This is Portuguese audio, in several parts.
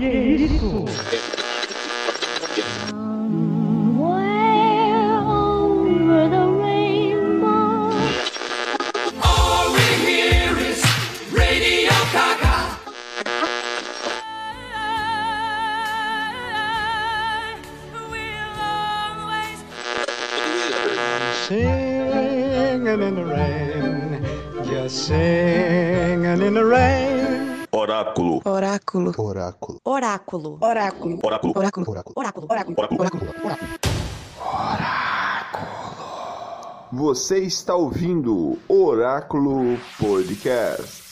Que isso? Oráculo. Oráculo. Oráculo. Oráculo. Oráculo. Oráculo. Oráculo. Você está ouvindo Oráculo Podcast.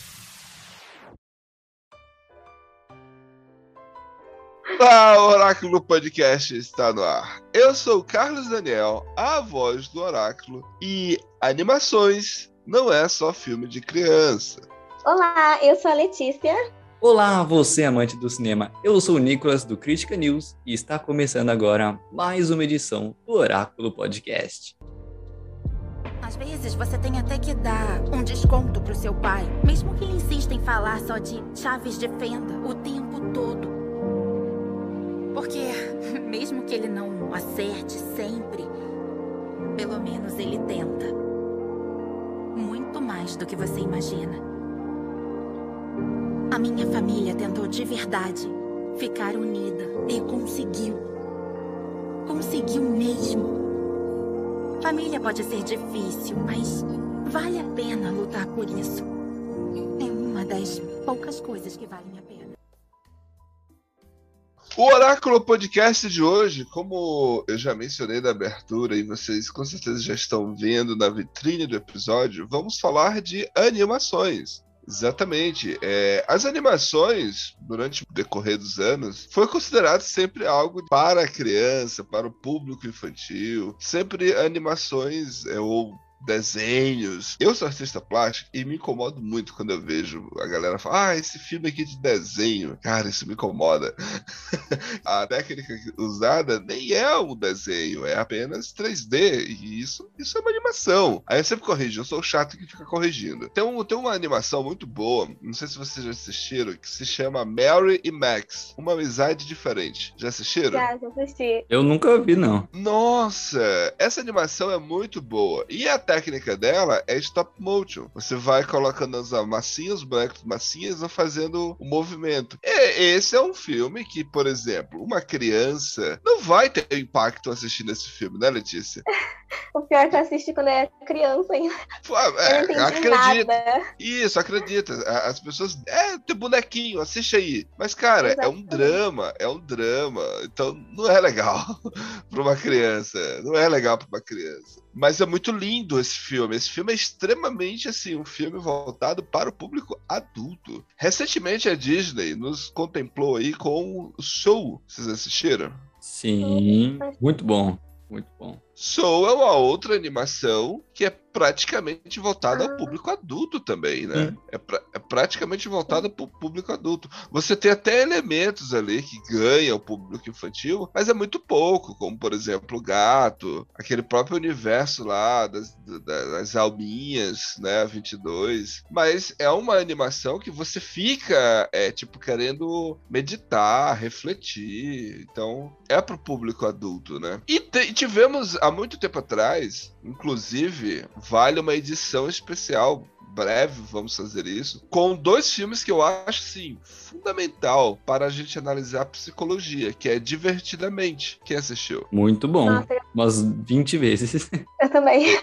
Ah, o Oráculo Podcast está no ar. Eu sou o Carlos Daniel, a voz do Oráculo, e animações não é só filme de criança. Olá, eu sou a Letícia. Olá, você amante do cinema. Eu sou o Nicolas do Crítica News e está começando agora mais uma edição do Oráculo Podcast. Às vezes você tem até que dar um desconto pro seu pai, mesmo que ele insista em falar só de chaves de fenda o tempo todo. Porque, mesmo que ele não acerte sempre, pelo menos ele tenta. Muito mais do que você imagina. A minha família tentou de verdade ficar unida e conseguiu. Conseguiu mesmo. Família pode ser difícil, mas vale a pena lutar por isso. É uma das poucas coisas que valem a pena. O Oráculo Podcast de hoje, como eu já mencionei na abertura e vocês com certeza já estão vendo na vitrine do episódio, vamos falar de animações. Exatamente. É, as animações, durante o decorrer dos anos, foi considerado sempre algo para a criança, para o público infantil. Sempre animações é, ou desenhos. Eu sou artista plástico e me incomodo muito quando eu vejo a galera falar: Ah, esse filme aqui de desenho. Cara, isso me incomoda. a técnica usada nem é um desenho, é apenas 3D. E isso, isso é uma animação. Aí eu sempre corrijo, eu sou o chato que fica corrigindo. Tem, um, tem uma animação muito boa, não sei se vocês já assistiram, que se chama Mary e Max Uma Amizade Diferente. Já assistiram? Já, já assisti. Eu nunca vi, não. Nossa, essa animação é muito boa. E a técnica dela é stop motion. Você vai colocando as massinhas, os bonecos massinhas, fazendo o movimento. E esse é um filme que, por exemplo, uma criança não vai ter impacto assistindo esse filme, né, Letícia? O pior é que eu assisti quando era criança ainda. É, acredita. nada. Isso, acredita. As pessoas. É, tem bonequinho, assiste aí. Mas, cara, é um Exatamente. drama, é um drama. Então, não é legal pra uma criança. Não é legal pra uma criança. Mas é muito lindo esse filme. Esse filme é extremamente, assim, um filme voltado para o público adulto. Recentemente, a Disney nos contemplou aí com o Soul. Vocês assistiram? Sim, muito bom. Muito bom. Soul é uma outra animação que é praticamente voltada Ah. ao público adulto também, né? É, pra- é praticamente voltada para o público adulto. Você tem até elementos ali que ganham o público infantil, mas é muito pouco, como por exemplo o gato, aquele próprio universo lá das, da- das alminhas, né? 22. Mas é uma animação que você fica, é, tipo, querendo meditar, refletir. Então, é para o público adulto, né? E te- tivemos há muito tempo atrás, inclusive, vale uma edição especial. Breve, vamos fazer isso. Com dois filmes que eu acho, sim, fundamental para a gente analisar a psicologia, que é Divertidamente. Quem assistiu? Muito bom. Nossa, Umas 20 vezes. eu também.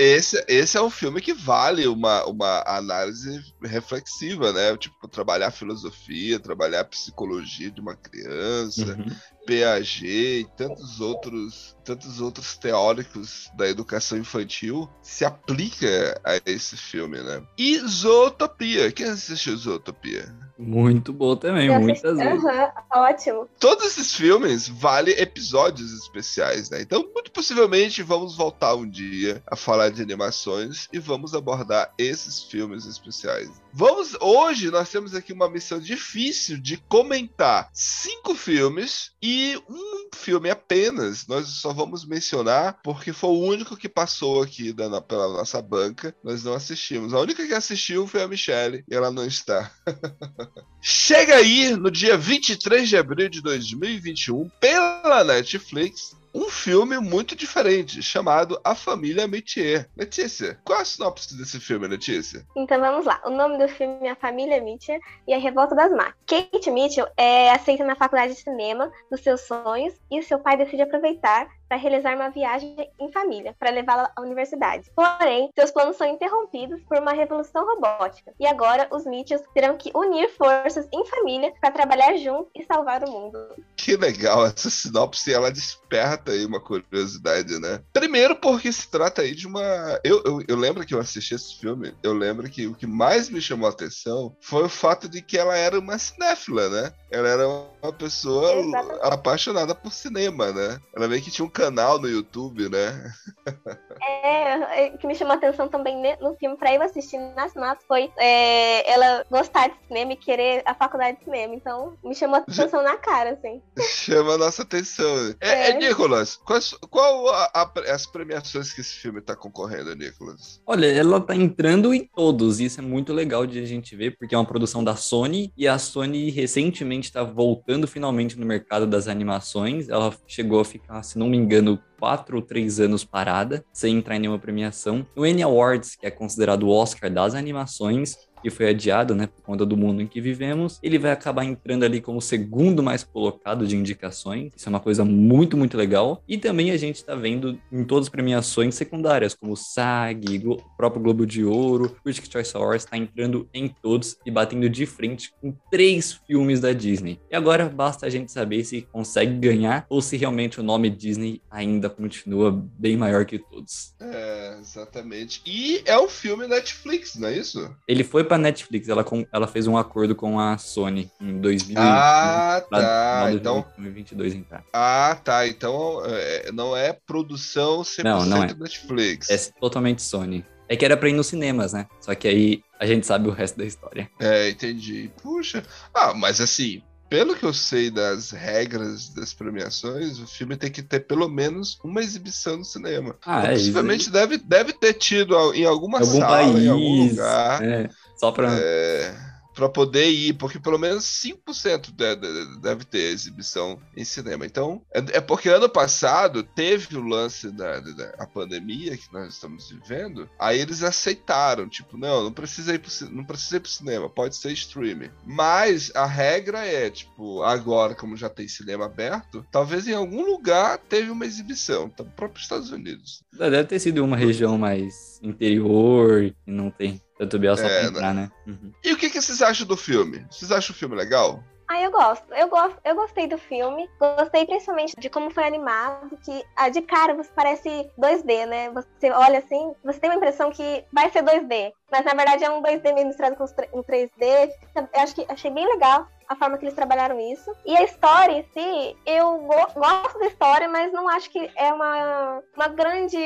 Esse, esse é um filme que vale uma, uma análise reflexiva, né? Tipo, trabalhar filosofia, trabalhar psicologia de uma criança. Uhum. Piaget e tantos outros, tantos outros teóricos da educação infantil se aplica a esse filme, né? E Zootopia. Quem assistiu Zootopia? Muito bom também, Eu muitas vezes. Aham, ótimo. Todos esses filmes valem episódios especiais, né? Então, muito possivelmente, vamos voltar um dia a falar de animações e vamos abordar esses filmes especiais. Vamos, hoje nós temos aqui uma missão difícil de comentar cinco filmes e um filme apenas. Nós só vamos mencionar porque foi o único que passou aqui da, na- pela nossa banca. Nós não assistimos. A única que assistiu foi a Michelle e ela não está. Chega aí no dia 23 de abril de 2021 pela Netflix. Um filme muito diferente, chamado A Família Métier. Letícia, qual a sinopse desse filme, Letícia? Então vamos lá. O nome do filme é A Família Mitchell e a Revolta das Máquinas. Kate Mitchell é aceita na faculdade de cinema dos seus sonhos e seu pai decide aproveitar para realizar uma viagem em família para levá-la à universidade. Porém, seus planos são interrompidos por uma revolução robótica e agora os Mitchells terão que unir forças em família para trabalhar juntos e salvar o mundo. Que legal, essa sinopse ela desperta aí uma curiosidade, né? Primeiro porque se trata aí de uma. Eu, eu, eu lembro que eu assisti esse filme, eu lembro que o que mais me chamou a atenção foi o fato de que ela era uma cinéfila, né? Ela era uma pessoa Exatamente. apaixonada por cinema, né? Ela meio que tinha um canal no YouTube, né? É, é, o que me chamou a atenção também no filme para eu assistir nas notas foi é, ela gostar de cinema e querer a faculdade de cinema. Então, me chamou a atenção na cara, assim. Chama a nossa atenção. É, é, É. Nicolas, quais, qual a- a- as premiações que esse filme tá concorrendo, Nicolas? Olha, ela tá entrando em todos, e isso é muito legal de a gente ver, porque é uma produção da Sony, e a Sony recentemente tá voltando finalmente no mercado das animações. Ela chegou a ficar, se não me engano, quatro ou três anos parada, sem entrar em nenhuma premiação. No Annie Awards, que é considerado o Oscar das animações, que foi adiado, né, por conta do mundo em que vivemos, ele vai acabar entrando ali como o segundo mais colocado de indicações. Isso é uma coisa muito, muito legal. E também a gente tá vendo em todas as premiações secundárias, como o SAG, o próprio Globo de Ouro, Critics' Choice Awards, tá entrando em todos e batendo de frente com três filmes da Disney. E agora basta a gente saber se consegue ganhar ou se realmente o nome Disney ainda continua bem maior que todos. É, exatamente. E é um filme Netflix, não é isso? Ele foi pra Netflix, ela, com- ela fez um acordo com a Sony em 2000 Ah, pra tá. Então, 2022 entrar. ah, tá. Então é, não é produção 100% Não, não é. Netflix. É totalmente Sony. É que era pra ir nos cinemas, né? Só que aí a gente sabe o resto da história. É, entendi. Puxa. Ah, mas assim, pelo que eu sei das regras das premiações, o filme tem que ter pelo menos uma exibição no cinema. Ah, Então, é possivelmente deve, deve ter tido em alguma Em algum sala, país. em algum lugar. É, só pra. É, para poder ir, porque pelo menos 5% de- de- deve ter exibição em cinema. Então, é, é porque ano passado teve o lance da, da, da- pandemia que nós estamos vivendo, aí eles aceitaram, tipo, não, não precisa ir pro, não precisa ir pro cinema, pode ser streaming. Mas a regra é, tipo, agora, como já tem cinema aberto, talvez em algum lugar teve uma exibição, tá? próprio Estados Unidos. Deve ter sido uma região mais interior, que não tem tanto biel só É, pra entrar, né? Uhum. E o que, que vocês acham do filme? Vocês acham o filme legal? Ah, eu gosto. Eu gosto, eu gostei do filme. Gostei principalmente de como foi animado, que ah, de cara você parece 2D, né? Você olha assim, você tem uma impressão que vai ser 2D, mas na verdade é um 2D meio misturado com um 3D. Fica- Eu acho que achei bem legal a forma que eles trabalharam isso. E a história em si, eu go- gosto da história, mas não acho que é uma, uma grande,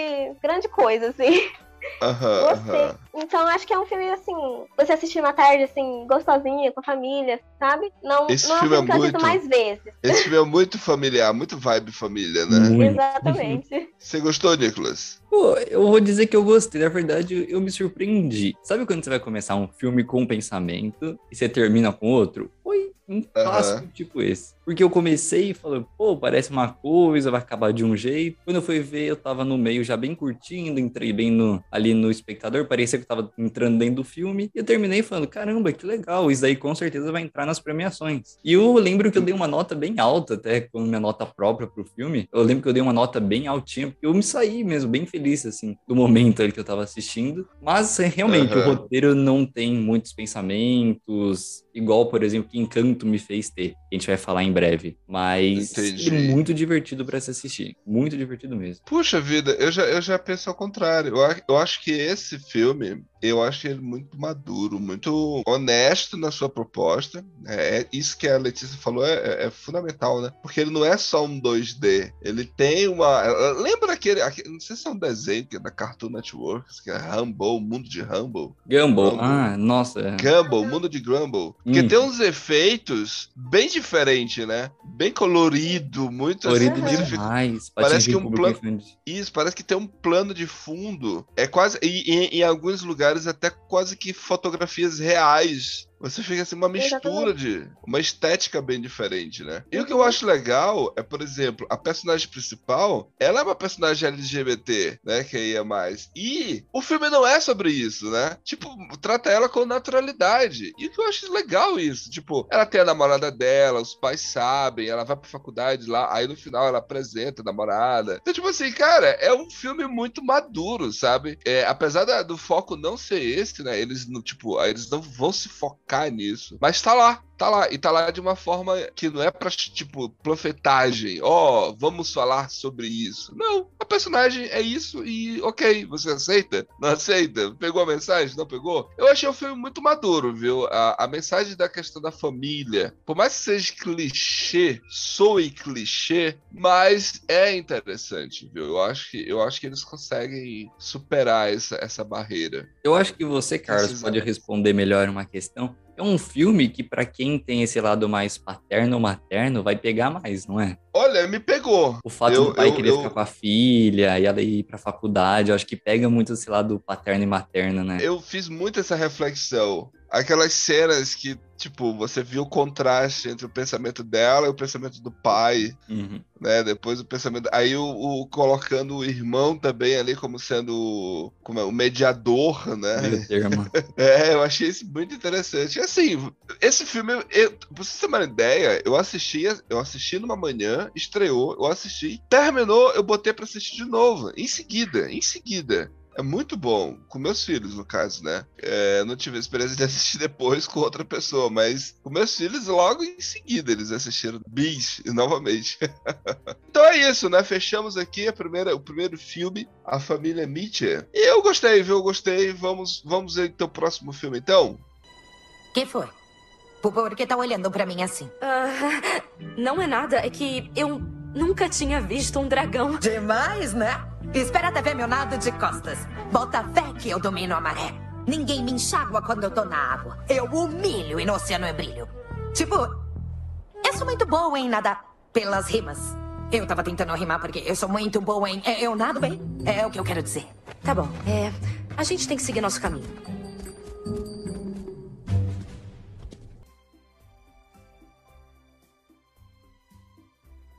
grande coisa, assim. Aham, Gostei. aham. Então acho que é um filme assim, você assistir uma tarde assim, gostosinha, com a família, sabe? Não, Esse não filme é eu muito- mais vezes. Esse filme é muito familiar, muito vibe família, né? Muito. Exatamente. Você gostou, Nicolas? Pô, eu vou dizer que eu gostei, na verdade, eu me surpreendi. Sabe quando você vai começar um filme com um pensamento e você termina com outro? Foi um clássico tipo esse. Porque eu comecei e falei, pô, parece uma coisa, vai acabar de um jeito. Quando eu fui ver, eu tava no meio já bem curtindo, entrei bem no, ali no espectador, parecia que eu tava entrando dentro do filme. E eu terminei falando, caramba, que legal, isso aí com certeza vai entrar nas premiações. E eu lembro que eu dei uma nota bem alta, até com minha nota própria pro filme. Eu lembro que eu dei uma nota bem altinha, porque eu me saí mesmo, bem feliz, assim, do momento ali que eu tava assistindo. Mas, é, realmente, Aham. o roteiro não tem muitos pensamentos, igual, por exemplo, que Encanto me fez ter. A gente vai falar em breve. Mas Entendi. é muito divertido pra se assistir. Muito divertido mesmo. Puxa vida, eu já, eu já penso ao contrário. Eu, eu acho que esse filme, eu acho ele muito maduro, muito honesto na sua proposta. É isso que a Letícia falou é, é- é fundamental, né? Porque ele não é só um 2D. Ele tem uma. Lembra aquele. aquele- não sei se é um desenho que é da Cartoon Network, que é Rumble, o mundo de Rumble. Gumball, Gumball. ah, nossa. Gumball, mundo de Grumble. Porque Hum. tem uns efeitos bem diferentes né? Bem colorido, muito Colorido assim, fica- demais. pra Parece que um plano-. Isso, parece que tem um plano de fundo. É quase. E, e- em alguns lugares, até quase que fotografias reais. Você fica assim, uma mistura de. Uma estética bem diferente, né? E o que eu acho legal é, por exemplo, a personagem principal, ela é uma personagem LGBT, né? Que aí é mais. E o filme não é sobre isso, né? Tipo, trata ela com naturalidade. E o que eu acho legal isso. Tipo, ela tem a namorada dela, os pais sabem, ela vai pra faculdade lá, aí no final ela apresenta a namorada. Então, tipo assim, cara, é um filme muito maduro, sabe? É, apesar da- do foco não ser esse, né? Eles não, tipo, eles não vão se focar nisso. Mas tá lá. Tá lá, e tá lá de uma forma que não é pra, tipo, profetagem. Ó, vamos falar sobre isso. Não, a personagem é isso e ok, você aceita? Não aceita? Pegou a mensagem? Não pegou? Eu achei o filme muito maduro, viu? A, a mensagem da questão da família, por mais que seja clichê, soe clichê, mas é interessante, viu? Eu acho que, eu acho que eles conseguem superar essa, essa barreira. Eu acho que você, Carlos, Precisa. pode responder melhor uma questão. É um filme que, pra quem tem esse lado mais paterno ou materno, vai pegar mais, não é? Olha, me pegou. O fato Eu- do pai eu- querer eu- ficar com a filha e ela ir pra faculdade, eu acho que pega muito esse lado paterno e materno, né? Eu fiz muito essa reflexão. Aquelas cenas que, tipo, você viu o contraste entre o pensamento dela e o pensamento do pai, Uhum. né? Depois o pensamento. Aí o, o- colocando o irmão também ali como sendo como é, o mediador, né? É, eu achei isso muito interessante. E, Assim, esse filme, eu, pra você ter uma ideia, eu assisti, eu assisti numa manhã, estreou, eu assisti, terminou, eu botei pra assistir de novo, em seguida, em seguida. É muito bom, com meus filhos, no caso, né? É, não tive a experiência de assistir depois com outra pessoa, mas com meus filhos, logo em seguida, eles assistiram Bis novamente. então é isso, né? Fechamos aqui a primeira, o primeiro filme, A Família Mitchell. E eu gostei, viu? Eu gostei. Vamos, vamos ver então o próximo filme, então. Que foi? Por, por que tá olhando pra mim assim? Ah, não é nada, é que eu nunca tinha visto um dragão. Demais, né? Espera até ver meu nado de costas. Bota fé que eu domino a maré. Ninguém me enxágua quando eu tô na água. Eu humilho e no oceano eu brilho. Tipo, eu sou muito boa em nadar pelas rimas. Eu tava tentando rimar porque eu sou muito boa em. é, Eu nado bem. É o que eu quero dizer. Tá bom, é. A gente tem que seguir nosso caminho.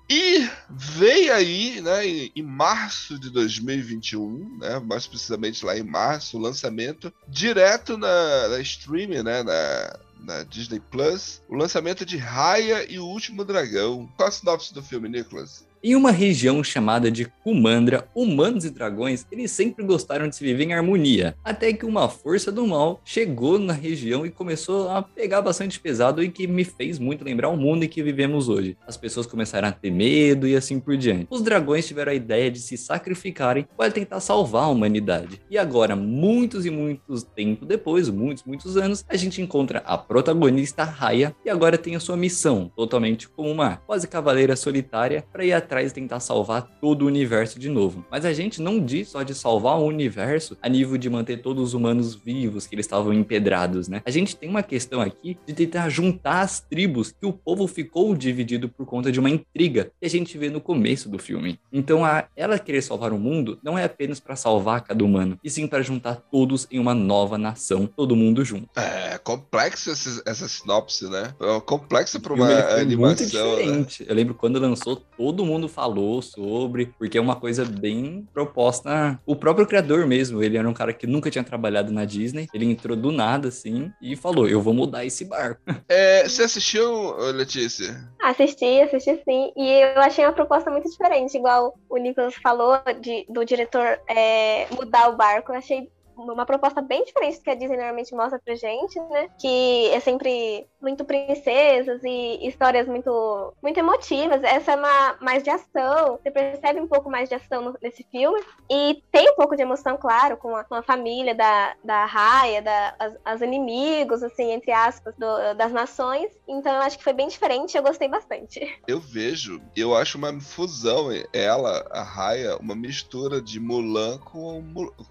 E veio aí, né, em, março de 2021, né, mais precisamente lá em março, o lançamento direto na, na streaming, né, na, na Disney Plus, o lançamento de Raya e o Último Dragão. Qual a sinopse do filme, Nicholas? Em uma região chamada de Kumandra, humanos e dragões, eles sempre gostaram de se viver em harmonia, até que uma força do mal chegou na região e começou a pegar bastante pesado e que me fez muito lembrar o mundo em que vivemos hoje. As pessoas começaram a ter medo e assim por diante. Os dragões tiveram a ideia de se sacrificarem para tentar salvar a humanidade. E agora, muitos e muitos tempos depois, muitos, muitos anos, a gente encontra a protagonista Raya e agora tem a sua missão, totalmente como uma quase cavaleira solitária, para ir atrás e tentar salvar todo o universo de novo. Mas a gente não diz só de salvar o universo a nível de manter todos os humanos vivos que eles estavam empedrados, né? A gente tem uma questão aqui de tentar juntar as tribos que o povo ficou dividido por conta de uma intriga que a gente vê no começo do filme. Então, a ela querer salvar o mundo não é apenas para salvar cada humano, e sim para juntar todos em uma nova nação, todo mundo junto. É complexo essa, essa sinopse, né? É complexo para uma animação. muito né? diferente. Eu lembro quando lançou, todo mundo falou sobre, porque é uma coisa bem proposta. O próprio criador mesmo, ele era um cara que nunca tinha trabalhado na Disney. Ele entrou do nada, assim, e falou: Eu vou mudar esse barco. É, você assistiu, Letícia? Assisti, assisti sim. E eu achei uma proposta muito diferente, igual o Nicolas falou, de, do diretor é, mudar o barco. Eu achei uma proposta bem diferente do que a Disney normalmente mostra pra gente, né? Que é sempre muito princesas e histórias muito, muito emotivas. Essa é uma mais de ação. Você percebe um pouco mais de ação no- nesse filme. E tem um pouco de emoção, claro, com a, com a família da, da Raya, da, as, as inimigos, assim, entre aspas, do- das nações. Então eu acho que foi bem diferente eu gostei bastante. Eu vejo, eu acho uma fusão, ela, a Raya, uma mistura de Mulan com,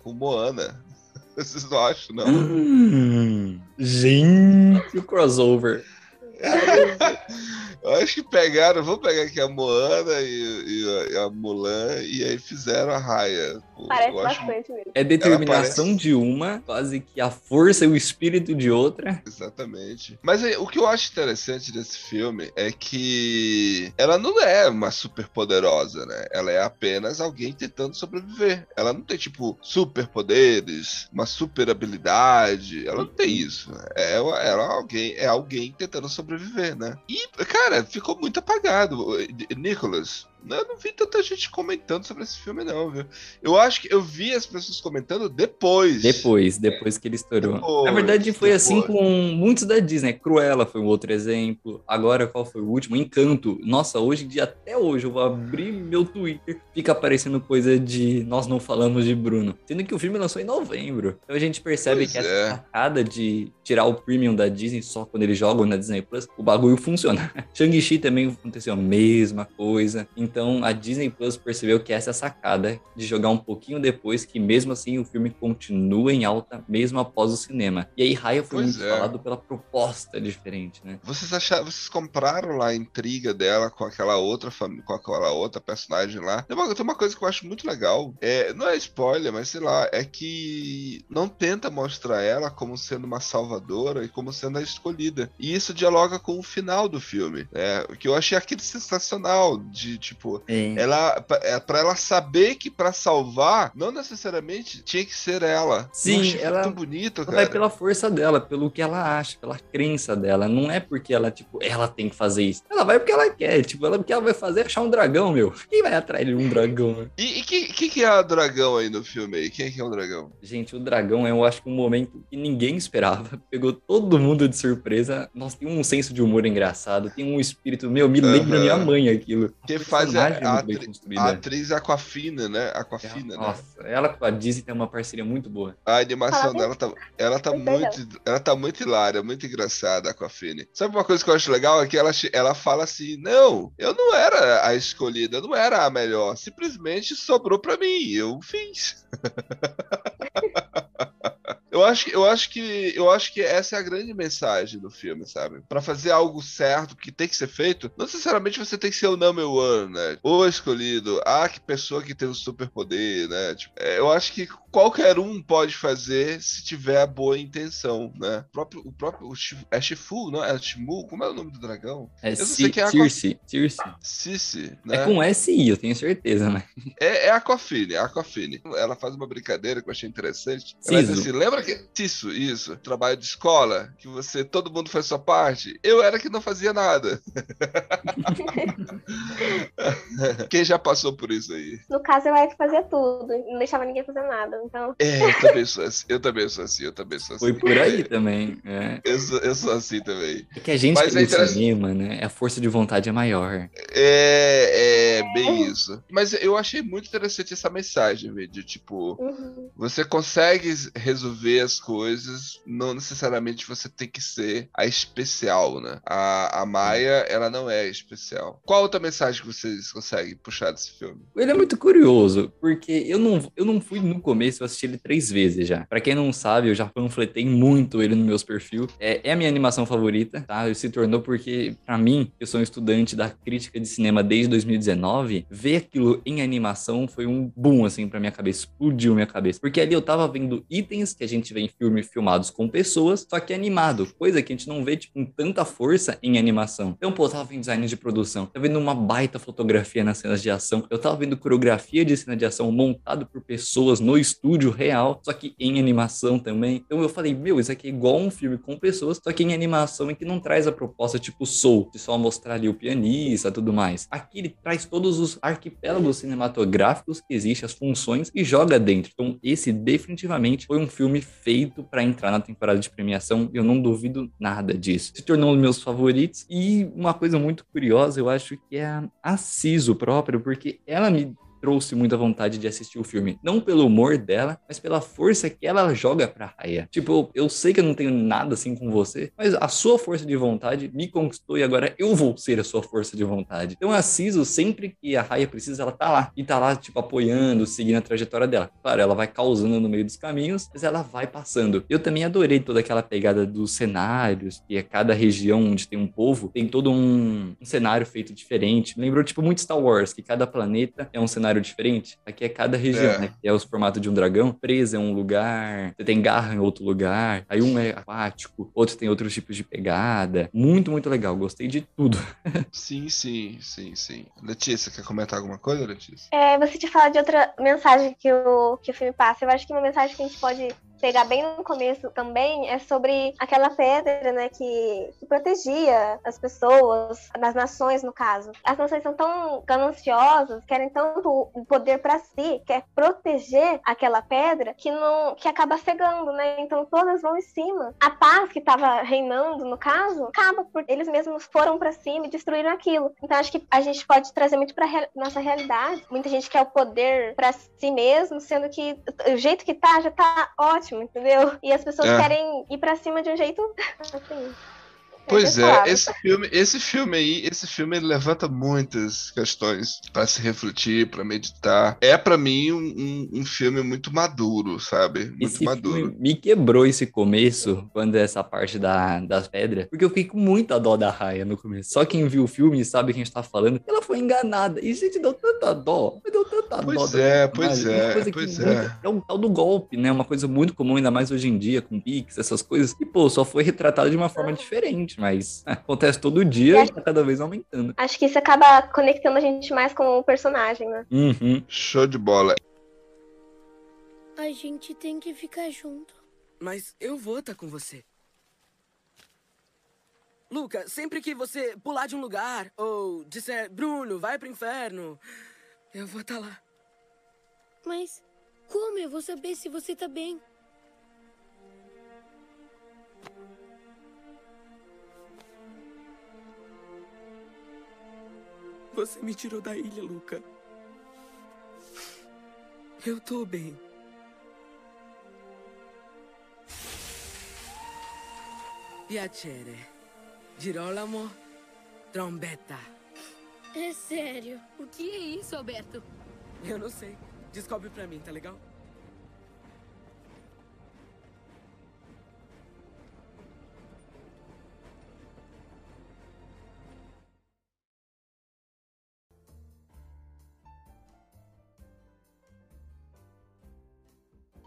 com Moana. Vocês não acham, não? Hum, gente, o crossover. Eu acho que pegaram, vou pegar aqui a Moana e, e a, a Mulan e aí fizeram a Raia. Parece Eu acho- bastante mesmo. É determinação parece- de uma, quase que a força e o espírito de outra. Exatamente. Mas aí, o que eu acho interessante desse filme é que ela não é uma super poderosa, né? Ela é apenas alguém tentando sobreviver. Ela não tem, tipo, super poderes, uma super habilidade. Ela não tem isso. né? É, ela é alguém, é alguém tentando sobreviver, né? E, cara, ficou muito apagado. Nicholas, eu não vi tanta gente comentando sobre esse filme, não, viu? Eu acho que eu vi as pessoas comentando depois. Depois, depois que ele estourou. Depois, Na verdade, foi assim depois. com muitos da Disney. Cruella foi um outro exemplo. Agora, qual foi o último? Encanto. Nossa, hoje dia, até hoje, eu vou abrir meu Twitter, fica aparecendo coisa de nós não falamos de Bruno. Sendo que o filme lançou em novembro. Então a gente percebe Pois que é. essa sacada de tirar o premium da Disney só quando eles jogam na Disney Plus, o bagulho funciona. Shang-Chi também aconteceu a mesma coisa. Então a Disney Plus percebeu que essa é a sacada de jogar um pouquinho depois, que mesmo assim o filme continua em alta, mesmo após o cinema. E aí Raya foi Pois muito é. falado pela proposta diferente, né? Vocês acharam, vocês compraram lá a intriga dela com aquela outra família, com aquela outra personagem lá. Tem uma, tem uma coisa que eu acho muito legal. É, não é spoiler, mas sei lá, é que não tenta mostrar ela como sendo uma salvadora e como sendo a escolhida. E isso dialoga com o final do filme, né? Que eu achei aquilo sensacional de tipo, É. ela pra- é para ela saber que pra salvar não necessariamente tinha que ser ela. Sim, ela- tão bonito, Ela cara. vai pela força dela, pelo que ela acha, pela crença dela. Não é porque ela, tipo, ela tem que fazer isso. Ela vai porque ela quer. Tipo, ela, o que ela vai fazer é achar um dragão, meu. Quem vai atrás de um dragão? né? E, e que, que que é o dragão aí no filme aí? Quem que é o dragão? Gente, o dragão é, eu acho que um momento que ninguém esperava. Pegou todo mundo de surpresa. Nossa, tem um senso de humor engraçado. Tem um espírito, meu, me lembra minha mãe aquilo. Quem A é personagem a, muito bem construída. a atriz Aquafina, né? Aquafina, né? Nossa, ela com a Disney tem uma parceria muito boa. A animação dela tá, ela tá é, muito, ela tá muito hilária, muito engraçada, a Aquafina. Sabe uma coisa que eu acho legal é que ela, ela fala assim: "Não, eu não era a escolhida, não era a melhor, simplesmente sobrou pra mim, eu fiz". Eu acho, que- eu acho que eu acho que essa é a grande mensagem do filme, sabe? Pra fazer algo certo que tem que ser feito, não necessariamente você tem que ser o number one, né? O escolhido, ah, que pessoa que tem um superpoder, né? Tipo, é, eu acho que qualquer um pode fazer se tiver a boa intenção, né? O próprio, o próprio o Shifu, é Shifu, não é Shimu? Como é o nome do dragão? É é Circe. Circe. Cici, né? É com SI, eu tenho certeza, né? É, é a Aquafine, é a Aquafine. Ela faz uma brincadeira que eu achei interessante. Ela diz assim, lembra que... Isso, isso. Trabalho de escola, que você, todo mundo faz sua parte. Eu era que não fazia nada. Quem já passou por isso aí? No caso, eu era que fazia tudo. Não deixava ninguém fazer nada. Então, É, eu também sou assim. Eu também sou assim, eu também sou assim. Foi por aí também. É, Eu sou, eu sou assim também. É que a gente Mas que é é cinema, né? A força de vontade é maior. É, é bem isso. Mas eu achei muito interessante essa mensagem, velho, de tipo, uhum. Você consegue resolver as coisas, não necessariamente você tem que ser a especial, né? A, a Maia, ela não é especial. Qual outra mensagem que vocês conseguem puxar desse filme? Ele é muito curioso, porque eu não, eu não fui no começo, eu assisti ele três vezes já. Pra quem não sabe, eu já panfletei muito ele no meus perfil. É, é a minha animação favorita, tá? Ele se tornou porque, pra mim, eu sou um estudante da crítica de cinema desde 2019, ver aquilo em animação foi um boom, assim, pra minha cabeça. Explodiu minha cabeça. Porque ali eu tava vendo itens que a gente vê em filme filmados com pessoas, só que animado. Coisa que a gente não vê, tipo, com tanta força em animação. Então, pô, eu tava vendo design de produção, tava vendo uma baita fotografia nas cenas de ação, eu tava vendo coreografia de cena de ação montado por pessoas no estúdio real, só que em animação também. Então eu falei, meu, isso aqui é igual um filme com pessoas, só que em animação e que não traz a proposta tipo Soul, de só mostrar ali o pianista e tudo mais. Aqui ele traz todos os arquipélagos cinematográficos que existem, as funções, e joga dentro. Então esse definitivamente foi um filme feito para entrar na temporada de premiação, eu não duvido nada disso. Se tornou um dos meus favoritos, e uma coisa muito curiosa, eu acho que é a, Ciso próprio, porque ela me trouxe muita vontade de assistir o filme. Não pelo humor dela, mas pela força que ela joga pra Raya. Tipo, eu sei que eu não tenho nada assim com você, mas a sua força de vontade me conquistou e agora eu vou ser a sua força de vontade. Então a Sisu, sempre que a Raya precisa, ela tá lá. E tá lá, tipo, apoiando, seguindo a trajetória dela. Claro, ela vai causando no meio dos caminhos, mas ela vai passando. Eu também adorei toda aquela pegada dos cenários, que é cada região onde tem um povo, tem todo um, um cenário feito diferente. Me lembrou, tipo, muito Star Wars, que cada planeta é um cenário diferente. Aqui é cada região, É. né? Que é o formato de um dragão. Presa é um lugar, você tem garra em outro lugar. Aí um é aquático, outro tem outros tipos de pegada. Muito, muito legal. Gostei de tudo. Sim, sim, sim, sim. Letícia, quer comentar alguma coisa, Letícia? É, você te fala de outra mensagem que o, que o filme passa. Eu acho que uma mensagem que a gente pode pegar bem no começo também é sobre aquela pedra, né, que, que protegia as pessoas, as nações, no caso. As nações são tão gananciosas, querem tanto o poder para si, quer proteger aquela pedra, que não que acaba cegando, né? Então todas vão em cima. A paz que estava reinando, no caso, acaba porque eles mesmos foram para cima e destruíram aquilo. Então acho que a gente pode trazer muito para nossa realidade. Muita gente quer o poder para si mesmo, sendo que o jeito que tá já tá ótimo, entendeu? E as pessoas É. querem ir para cima de um jeito assim. Pois é, desolável. esse filme, esse filme aí, esse filme ele levanta muitas questões pra se refletir, pra meditar. É pra mim um, um- um filme muito maduro, sabe? Muito Esse maduro. filme me quebrou esse começo, quando é essa parte da, das pedras, porque eu fiquei com muita dó da Raya no começo. Só quem viu o filme sabe quem a gente tá falando. Ela foi enganada. E, gente, deu tanta dó. Mas deu tanta dó. Pois da é, pois é, pois é. É o tal do golpe, né? Uma coisa muito comum, ainda mais hoje em dia, com Pix, essas coisas. E, pô, só foi retratado de uma forma diferente, mas é, acontece todo dia e tá cada vez aumentando. Acho que isso acaba conectando a gente mais com o personagem, né? Uhum. Show de bola. A gente tem que ficar junto. Mas eu vou estar com você. Luca, sempre que você pular de um lugar ou disser, Bruno, vai pro inferno, eu vou estar lá. Mas como eu vou saber se você tá bem? Você me tirou da ilha, Luca. Eu tô bem. Piacere. Girolamo Trombetta. É sério. O que é isso, Alberto? Eu não sei. Descobre pra mim, tá legal?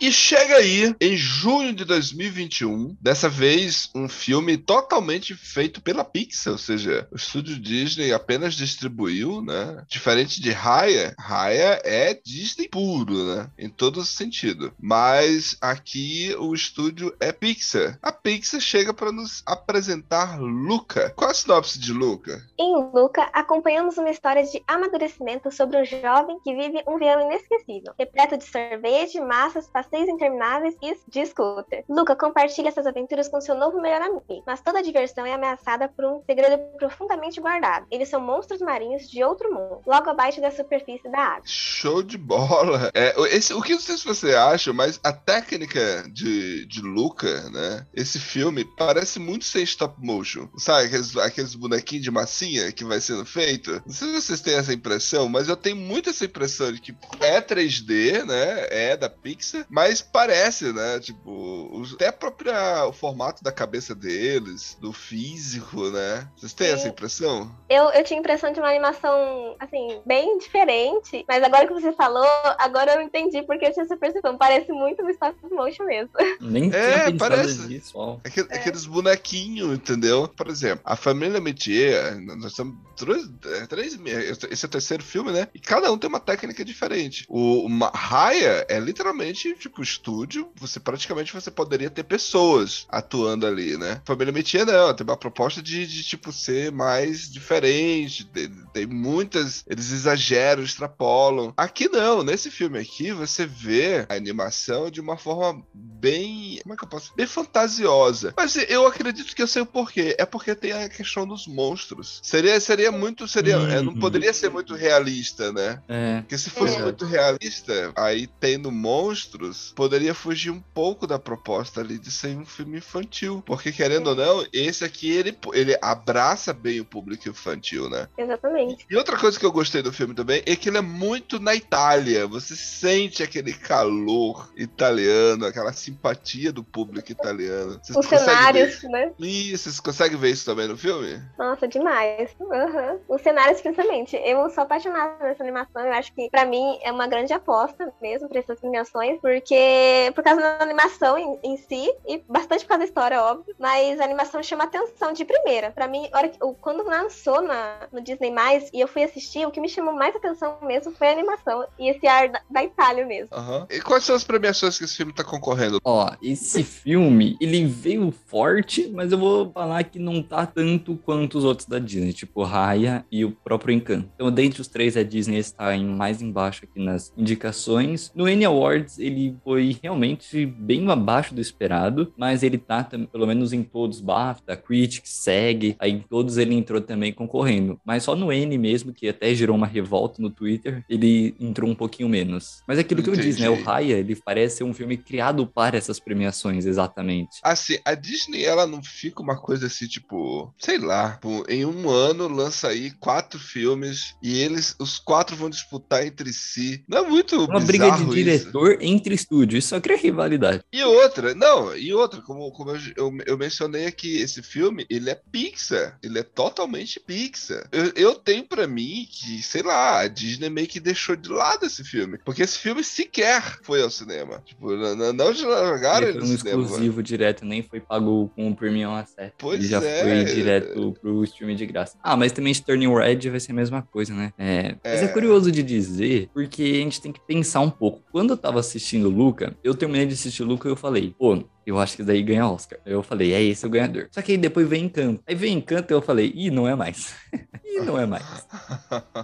E chega aí, em junho de 2021, dessa vez um filme totalmente feito pela Pixar, ou seja, o estúdio Disney apenas distribuiu, né? Diferente de Raya, Raya é Disney puro, né? Em todo sentido. Mas aqui o estúdio é Pixar. A Pixar chega para nos apresentar Luca. Qual a sinopse de Luca? Em Luca, acompanhamos uma história de amadurecimento sobre um jovem que vive um verão inesquecível, repleto de sorvete, massas, passeios intermináveis e de scooter. Luca compartilha essas aventuras com seu novo melhor amigo, mas toda a diversão é ameaçada por um segredo profundamente guardado. Eles são monstros marinhos de outro mundo, logo abaixo da superfície da água. Show de bola! É, esse, o que não sei se você acha, mas a técnica de, de Luca, né? Esse filme parece muito ser stop motion. Sabe aqueles, aqueles bonequinhos de massinha que vai sendo feito? Não sei se vocês têm essa impressão, mas eu tenho muito essa impressão de que é 3D, né? É da Pixar, mas parece, né? Tipo, até a própria, o formato da cabeça deles, do físico, né? Vocês têm Sim. essa impressão? Eu, eu tinha a impressão de uma animação, assim, bem diferente, mas agora que você falou, agora eu entendi porque eu tinha essa percepção. Parece muito um stop motion mesmo. Nem É, parece. nisso, ó. Aquele- Aqueles bonequinhos, entendeu? Por exemplo, a família Metier, nós estamos três, é, três. Esse é o terceiro filme, né? E cada um tem uma técnica diferente. O, Raya é literalmente tipo, estúdio, você praticamente você poderia ter pessoas atuando ali, né? Família Metier não, tem uma proposta de, de tipo, ser mais diferente, tem, tem muitas, eles exageram, extrapolam. Aqui não, nesse filme aqui, você vê a animação de uma forma bem, como é que eu posso, bem fantasiosa. Mas eu acredito que eu sei o porquê, é porque tem a questão dos monstros. Seria, seria muito, seria, é, não Uhum. poderia ser muito realista, né? É. Porque se fosse É. muito realista, aí tendo monstros, poderia fugir um pouco da proposta ali de ser um filme infantil. Porque, querendo ou não, esse aqui, ele, ele abraça bem o público infantil, né? Exatamente. E outra coisa que eu gostei do filme também é que ele é muito na Itália. Você sente aquele calor italiano, aquela simpatia do público italiano. Vocês Os cenários, né? Isso, vocês conseguem ver isso também no filme? Nossa, demais. Uhum. Os cenários, principalmente. Eu sou apaixonada nessa animação. Eu acho que, pra mim, é uma grande aposta mesmo pra essas premiações. Porque, por causa da animação em, em si, e bastante por causa da história, óbvio. Mas a animação chama atenção de primeira. Pra mim, hora que- o- quando lançou na, no Disney, e eu fui assistir, o que me chamou mais atenção mesmo foi a animação. E esse ar da, da Itália mesmo. Aham. E quais são as premiações que esse filme tá concorrendo? Ó, esse filme, ele veio forte, mas eu vou falar que não tá tanto quanto os outros da Disney, tipo Raya e o próprio Encanto. Então, dentre os três, a Disney está em mais embaixo aqui nas indicações. No N Awards, ele foi realmente bem abaixo do esperado, mas ele tá, pelo menos em todos, BAFTA, Critics, SEG, aí em todos ele entrou também concorrendo. Mas só no N mesmo, que até gerou uma revolta no Twitter, ele entrou um pouquinho menos. Mas é aquilo que eu disse, né? O Entendi. Raya, ele parece ser um filme criado para essas premiações, exatamente. Assim, a Disney, ela não fica uma coisa assim, tipo, sei lá, tipo, em um ano lança aí quatro filmes e eles, os quatro vão disputar entre si. Não é muito Uma briga de isso? diretor entre estúdios, isso só cria rivalidade. E outra, não, e outra, como, como eu, eu, eu mencionei aqui, esse filme, ele é Pixar, ele é totalmente Pixar. Eu, eu tenho pra mim que, sei lá, a Disney meio que deixou de lado esse filme, porque esse filme sequer foi ao cinema. Tipo, não, não- não jogaram Ele ele foi um no cinema. exclusivo direto, nem foi pago com o Premium Asset. Pois ele já é. foi direto pro streaming de graça. Ah, mas também Turning Red vai ser a mesma coisa, né? É, Mas é É. curioso de dizer, porque a gente tem que pensar um pouco. Quando eu tava assistindo Luca, eu terminei de assistir Luca e eu falei, pô, eu acho que daí ganha Oscar. Eu falei, é esse o ganhador. Só que aí depois vem Encanto. Aí vem Encanto e eu falei, ih, não é mais. ih, não é mais.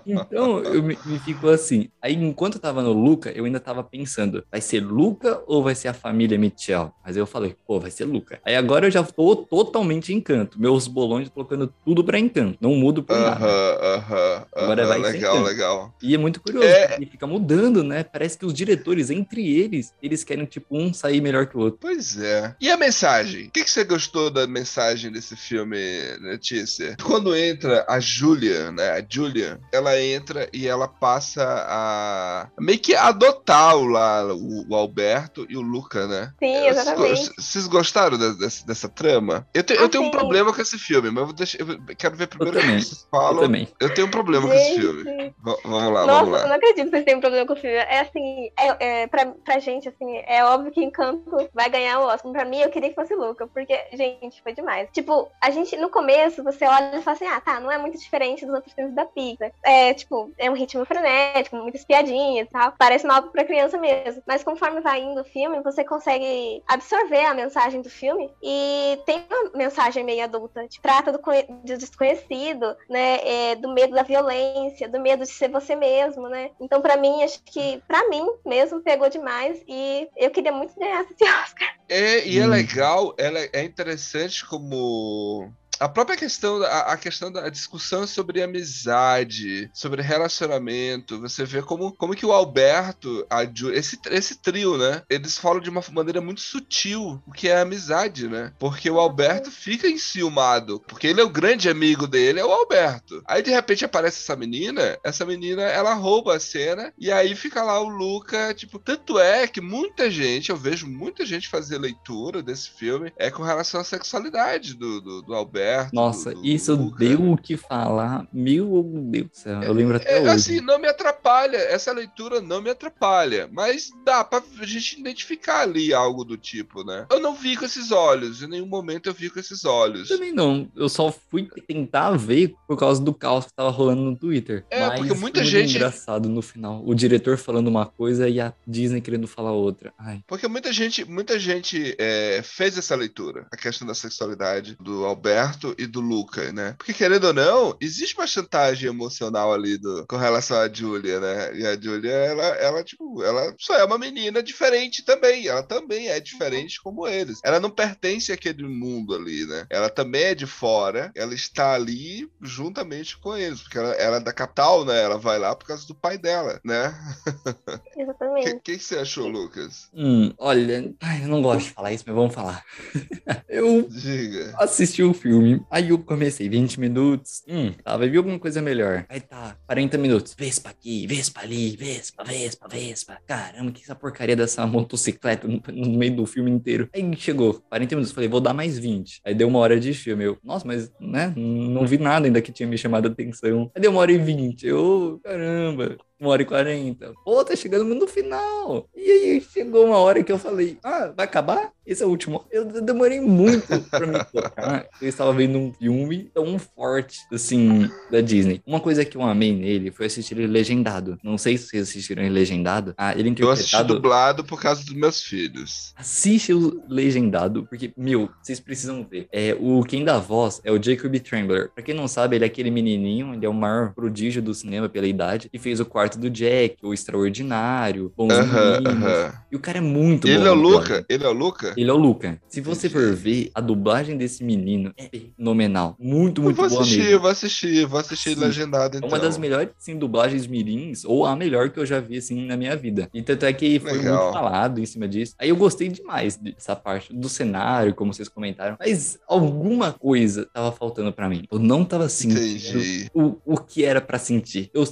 Então, eu me, me fico assim. Aí, enquanto eu tava no Luca, eu ainda tava pensando, vai ser Luca ou vai ser a família Mitchell? Mas eu falei, pô, vai ser Luca. Aí agora eu já tô totalmente em encanto. Meus bolões colocando tudo pra encanto. Não mudo por nada. Aham, aham. Agora aham, vai ser Legal, Encanto. legal. E é muito curioso, É. porque fica mudando, né? Parece que os diretores, entre eles, eles querem, tipo, um sair melhor que o outro. Pois é. E a mensagem? O que, que você gostou da mensagem desse filme, Letícia? Quando entra a Julia, né? A Julia, ela entra e ela passa a meio que adotar o, lá, o, o Alberto e o Luca, né? Sim, go- exatamente. Vocês gostaram dessa, dessa trama? Eu, te- eu Ah, tenho um sim. problema com esse filme, mas eu, vou deixar, eu quero ver primeiro o que vocês Eu falam. também. Eu tenho um problema com esse Gente. filme. V- vamos lá, Nossa, vamos eu lá. não acredito que vocês têm um problema com o filme. É assim, é, é, pra, pra gente, assim, é óbvio que Encanto vai ganhar o Oscar. Pra mim, eu queria que fosse Luca, porque, gente, foi demais. Tipo, a gente, no começo, você olha e fala assim, ah, tá, não é muito diferente dos outros filmes da Pixar. É, tipo, é um ritmo frenético, muitas piadinhas e tal. Parece mal pra criança mesmo. Mas conforme vai indo o filme, você consegue absorver a mensagem do filme e tem uma mensagem meio adulta. Tipo, trata do, do desconhecido, né? é, do medo da violência, do medo de ser você mesmo, né? Então, pra mim, acho que, pra mim mesmo, pegou demais e eu queria muito ganhar esse Oscar. É, e é Hum. legal, ela é interessante como a própria questão, da- a, a questão da discussão sobre amizade, sobre relacionamento, você vê como, como que o Alberto, a Ju, esse, esse trio, né? Eles falam de uma maneira muito sutil o que é amizade, né? Porque o Alberto fica enciumado, porque ele é o grande amigo dele, é o Alberto. Aí de repente aparece essa menina, essa menina ela rouba a cena e aí fica lá o Luca, tipo, tanto é que muita gente, eu vejo muita gente fazer leitura desse filme é com relação à sexualidade do, do, do Alberto Nossa, do- isso deu o que falar. Meu Deus do céu, eu lembro até É, hoje. assim, não me atrapalha, essa leitura não me atrapalha, mas dá pra gente identificar ali algo do tipo, né? Eu não vi com esses olhos, em nenhum momento eu vi com esses olhos. Também não, eu só fui tentar ver por causa do caos que tava rolando no Twitter. É, Mas porque muita gente- engraçado no final. O diretor falando uma coisa e a Disney querendo falar outra. Ai. Porque muita gente, muita gente é, fez essa leitura, a questão da sexualidade do Alberto e do Luca, né? Porque, querendo ou não, existe uma chantagem emocional ali do, com relação à Julia, né? E a Julia, ela, ela, tipo, ela só é uma menina diferente também. Ela também é diferente como eles. Ela não pertence àquele mundo ali, né? Ela também é de fora, ela está ali juntamente com eles, porque ela, ela é da capital, né? Ela vai lá por causa do pai dela, né? O Exatamente. que, que que você achou, Lucas? Hum, olha, ai, eu não gosto de falar isso, mas vamos falar. eu Diga. assisti o filme, aí eu comecei 20 minutos. Hum, tá, vai vir alguma coisa melhor. Aí tá, 40 minutos. Vespa aqui, Vespa ali, Vespa, Vespa, Vespa. Caramba, que essa porcaria dessa motocicleta no, no meio do filme inteiro. Aí chegou, 40 minutos, falei, vou dar mais 20. Aí deu uma hora de filme. Eu, nossa, mas, né, não vi nada ainda que tinha me chamado a atenção. Aí deu uma hora e 20. Eu, caramba. Uma hora e quarenta. Pô, tá chegando no final. E aí chegou uma hora que eu falei, ah, vai acabar? Esse é o último. Eu demorei muito pra me tocar. Eu estava vendo um filme tão forte, assim, da Disney. Uma coisa que eu amei nele foi assistir ele legendado. Não sei se vocês assistiram ele legendado. Ah, ele Eu assisti interpretado... dublado por causa dos meus filhos. Assiste o legendado, porque, meu, vocês precisam ver. É, o quem dá voz é o Jacob Trembler. Pra quem não sabe, ele é aquele menininho, ele é o maior prodígio do cinema pela idade, que fez o quarto do Jack, o Extraordinário, Bons Aham, Meninos. aham. E o cara é muito Ele bom. é Luca? Ele é o Luca? Ele é o Luca. Se você for ver, a dublagem desse menino é fenomenal. Muito, Eu muito vou boa assistir, mesmo. eu vou assistir, vou assistir legendado É então. uma das melhores, sim, dublagens mirins, ou a melhor que eu já vi, assim, na minha vida. E tanto é que foi Legal. muito falado em cima disso. Aí eu gostei demais dessa parte do cenário, como vocês comentaram. Mas alguma coisa tava faltando pra mim. Eu não tava sentindo o, o que era pra sentir. Eu,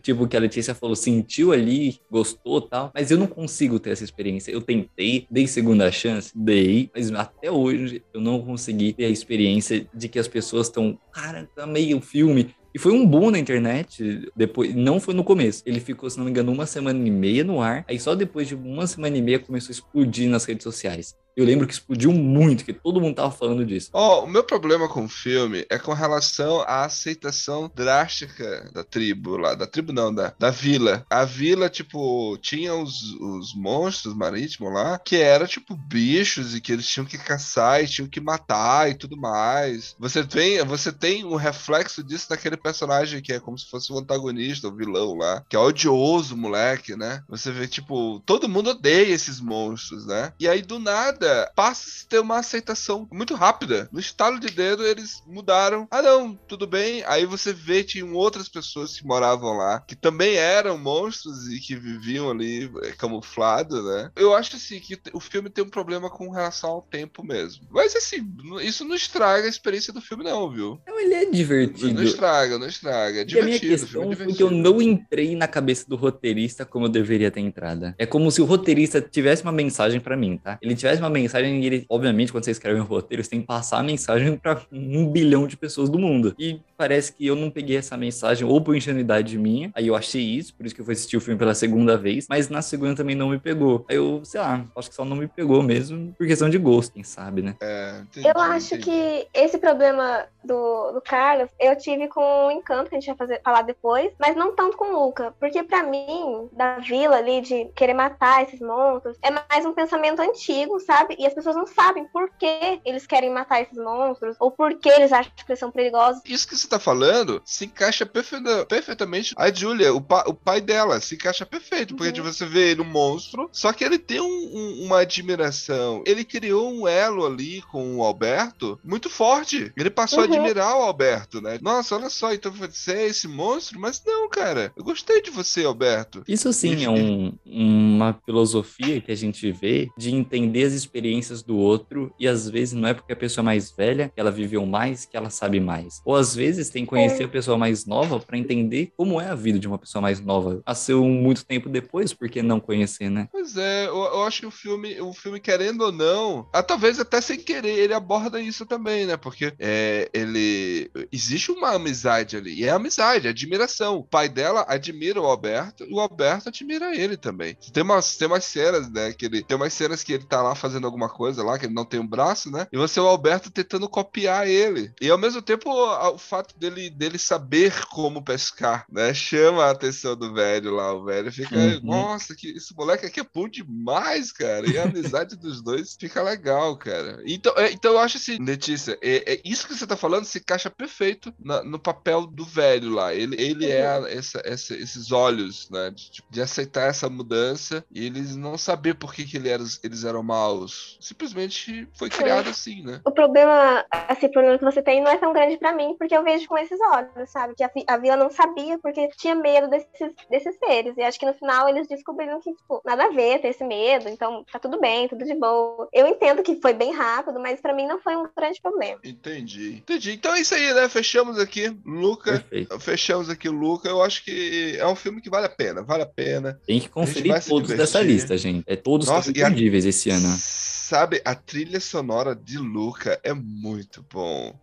tipo, que a Letícia falou, sentiu ali, gostou tal, mas eu não consigo ter essa experiência. Eu tentei, dei segunda chance, dei, mas até hoje eu não consegui ter a experiência de que as pessoas estão, cara, amei o filme. E foi um boom na internet, depois, não foi no começo. Ele ficou, se não me engano, uma semana e meia no ar. Aí só depois de uma semana e meia começou a explodir nas redes sociais. Eu lembro que explodiu muito, que todo mundo tava falando disso. Ó, o meu problema com o filme é com relação à aceitação drástica da tribo lá. Da tribo não, da, da vila. A vila, tipo, tinha os, os monstros marítimos lá, que era tipo bichos e que eles tinham que caçar e tinham que matar e tudo mais. Você tem, você tem um reflexo disso naquele personagem que é como se fosse o antagonista, o vilão lá, que é odioso, moleque, né? Você vê, tipo, todo mundo odeia esses monstros, né? E aí, do nada, passa a ter uma aceitação muito rápida. No estalo de dedo, eles mudaram. Ah, não, tudo bem. Aí você vê, tinham outras pessoas que moravam lá, que também eram monstros e que viviam ali é, camuflado, né? Eu acho, assim, que o filme tem um problema com relação ao tempo mesmo. Mas, assim, isso não estraga a experiência do filme, não, viu? Então ele é divertido. Não estraga, não estraga. É E a minha divertido, filme questão é foi que eu divertido. não entrei na cabeça do roteirista como eu deveria ter entrado. É como se o roteirista tivesse uma mensagem pra mim, tá? Ele tivesse uma mensagem ele, obviamente, quando você escreve um roteiro, você tem que passar a mensagem pra um bilhão de pessoas do mundo. E parece que eu não peguei essa mensagem ou por ingenuidade minha. Aí eu achei isso, por isso que eu fui assistir o filme pela segunda vez. Mas na segunda também não me pegou. Aí eu, sei lá, acho que só não me pegou mesmo por questão de gosto, quem sabe, né? É, entendi, Eu acho entendi. que esse problema do, do Carlos eu tive com o Encanto, que a gente vai fazer, falar depois, mas não tanto com o Luca. Porque pra mim, da vila ali, de querer matar esses monstros, é mais um pensamento antigo, sabe? E as pessoas não sabem por que eles querem matar esses monstros, ou por que eles acham que eles são perigosos. Isso que você tá falando se encaixa perfeita- perfeitamente. A Julia, o, pa- o pai dela, se encaixa perfeito. Porque Uhum. de você vê ele um monstro, só que ele tem um- um- uma admiração. Ele criou um elo ali com o Alberto muito forte. Ele passou a Uhum. admirar o Alberto, né? Nossa, olha só, então você é esse monstro? Mas não, cara. Eu gostei de você, Alberto. Isso sim é um- uma filosofia que a gente vê de entender as experiências do outro e às vezes não é porque a pessoa é mais velha que ela viveu mais que ela sabe mais. Ou às vezes vezes tem que conhecer a pessoa mais nova pra entender como é a vida de uma pessoa mais nova. Nasceu muito tempo depois, por que não conhecer, né? Pois é, eu, eu acho que o filme, o filme, querendo ou não, ah, talvez até sem querer, ele aborda isso também, né? Porque é, ele. Existe uma amizade ali. E é amizade, é admiração. O pai dela admira o Alberto e o Alberto admira ele também. Tem umas, tem umas cenas, né? Que ele, tem umas cenas que ele tá lá fazendo alguma coisa lá, que ele não tem um braço, né? E você, o Alberto, tentando copiar ele. E ao mesmo tempo, o, o fato dele, dele saber como pescar, né? Chama a atenção do velho lá. O velho fica, Uhum. nossa, que esse moleque aqui é bom demais, cara. E a amizade dos dois fica legal, cara. Então, é, então eu acho assim, Letícia, é, é isso que você tá falando se encaixa perfeito na- no papel do velho lá. Ele, ele é a- essa, essa- esses olhos, né? De, tipo, de aceitar essa mudança e eles não saber por que, que ele era- eles eram maus. Simplesmente foi criado assim, né? O problema, assim, o problema que você tem não é tão grande pra mim, porque eu vejo com esses olhos, sabe? Que a, a Vila não sabia porque tinha medo desses, desses seres. E acho que no final eles descobriram que, tipo, nada a ver ter esse medo, então tá tudo bem, tudo de boa. Eu entendo que foi bem rápido, mas pra mim não foi um grande problema. Entendi. Entendi. Então é isso aí, né? Fechamos aqui. Luca. Perfeito. Fechamos aqui o Luca. Eu acho que é um filme que vale a pena. Vale a pena. Tem que conferir todos dessa lista, gente. É todos Nossa, e a- imperdíveis esse ano. Sabe, a trilha sonora de Luca é muito bom.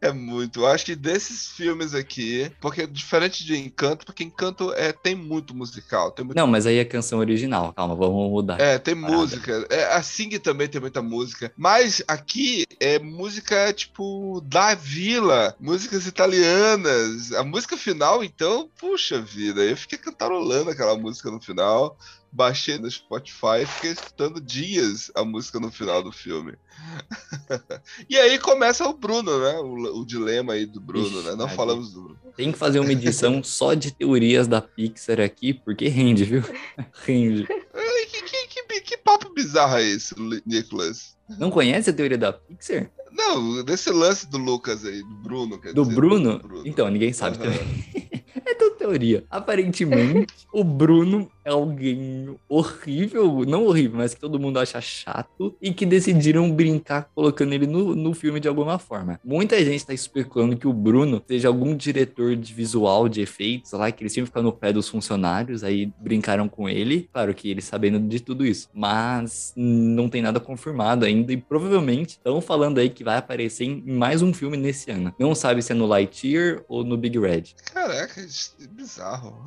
É muito. Eu acho que desses filmes aqui, porque diferente de Encanto, porque Encanto é, tem muito musical. Tem muito Não, mas aí é canção original. Calma, vamos mudar. É, tem Parada. música. É, a Sing também tem muita música. Mas aqui é música, tipo, da vila. Músicas italianas. A música final, então, puxa vida. Eu fiquei cantarolando aquela música no final. Baixei no Spotify e fiquei escutando dias a música no final do filme. e aí começa o Bruno, né? O, o dilema aí do Bruno, Ixi, né? Não Maria. falamos do Bruno. Tem que fazer uma edição só de teorias da Pixar aqui, porque rende, viu? rende. Que, que, que, que papo bizarro é esse, Nicolas? Não conhece a teoria da Pixar? Não, desse lance do Lucas aí, do Bruno, quer Do dizer, Bruno? Então, ninguém sabe Aham. também. é tudo teoria. Aparentemente, o Bruno é alguém horrível, não horrível, mas que todo mundo acha chato e que decidiram brincar colocando ele no, no filme de alguma forma. Muita gente tá especulando que o Bruno seja algum diretor de visual, de efeitos lá, que ele sempre fica no pé dos funcionários, aí brincaram com ele. Claro que ele sabendo de tudo isso, mas não tem nada confirmado ainda e provavelmente estão falando aí que vai aparecer em mais um filme nesse ano. Não sabe se é no Lightyear ou no Big Red. Caraca, é bizarro.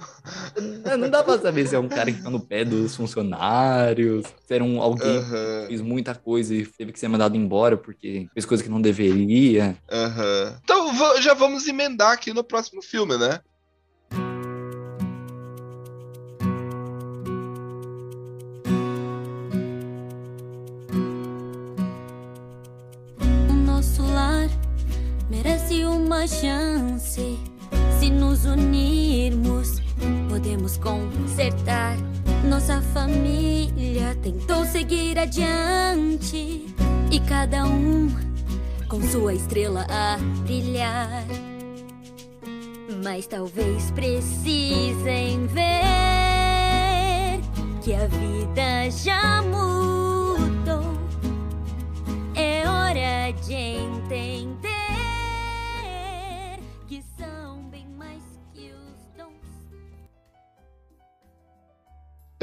Não, não dá pra saber se é um cara que tá no pé dos funcionários, se era um, alguém que Aham, fez muita coisa e teve que ser mandado embora porque fez coisa que não deveria. aham. Então já vamos emendar aqui no próximo filme, né? O nosso lar merece uma chance. Se nos unirmos, podemos consertar. Nossa família tentou seguir adiante e cada um com sua estrela a brilhar. Mas talvez precisem ver que a vida já mudou. É hora de entender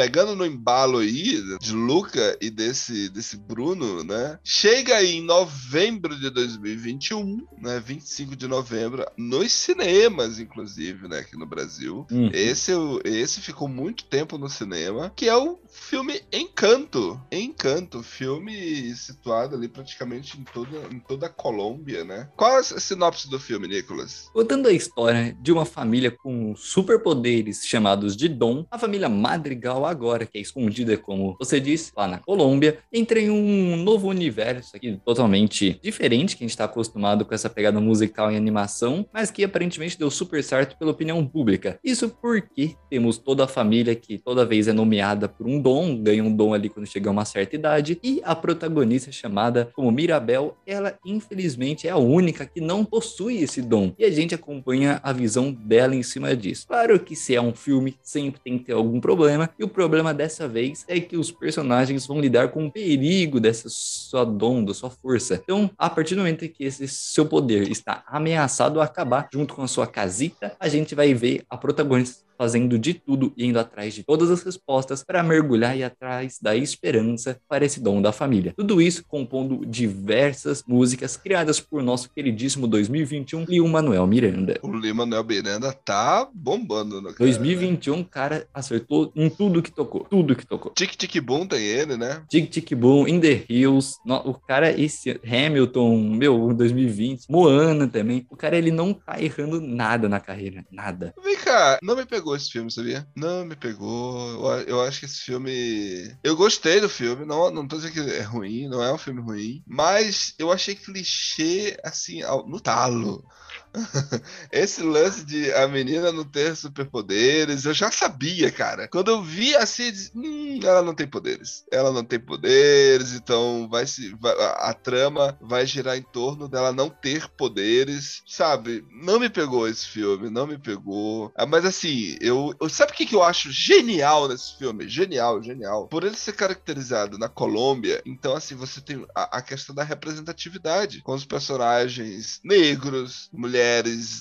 Pegando no embalo aí de Luca e desse, desse Bruno, né? Chega aí em novembro de 2021, né? 25 de novembro, nos cinemas, inclusive, né? Aqui no Brasil. Hum. Esse, esse ficou muito tempo no cinema, que é o filme Encanto. Encanto, filme situado ali praticamente em toda, em toda a Colômbia, né? Qual a sinopse do filme, Nicolas? Contando a história de uma família com superpoderes chamados de Dom, a família Madrigal agora, que é escondida, como você disse, lá na Colômbia, entra em um novo universo aqui totalmente diferente, que a gente está acostumado com essa pegada musical e animação, mas que aparentemente deu super certo pela opinião pública. Isso porque temos toda a família que toda vez é nomeada por um dom, ganha um dom ali quando chega a uma certa idade, e a protagonista chamada como Mirabel, ela infelizmente é a única que não possui esse dom. E a gente acompanha a visão dela em cima disso. Claro que se é um filme, sempre tem que ter algum problema, e o problema dessa vez é que os personagens vão lidar com o perigo dessa sua dom, da sua força. Então, a partir do momento que esse seu poder está ameaçado a acabar junto com a sua casita, a gente vai ver a protagonista fazendo de tudo e indo atrás de todas as respostas para mergulhar e atrás da esperança para esse dom da família. Tudo isso compondo diversas músicas criadas por nosso queridíssimo 2021 Lil Manuel Miranda. O Lil Manuel Miranda tá bombando, né? Cara? 2021, cara, acertou em tudo que tocou. Tudo que tocou. Tic Tic Boom tem ele, né? Tic Tic Boom, In the Hills. O cara, esse Hamilton, meu, 2020, Moana também. O cara, ele não tá errando nada na carreira. Nada. Vem cá, não me pegou esse filme, sabia? Não me pegou. Eu, eu acho que esse filme. Eu gostei do filme, não, não tô dizendo que é ruim, não é um filme ruim, mas eu achei clichê, assim, no talo. Esse lance de a menina não ter superpoderes, eu já sabia, cara. Quando eu vi assim, hum, ela não tem poderes. Ela não tem poderes, então vai se. vai- a, a trama vai girar em torno dela não ter poderes, sabe? Não me pegou esse filme, não me pegou. Ah, Mas assim, eu, eu sabe o que, que eu acho genial nesse filme? Genial, genial. Por ele ser caracterizado na Colômbia, então assim, você tem a, a questão da representatividade com os personagens negros, mulheres,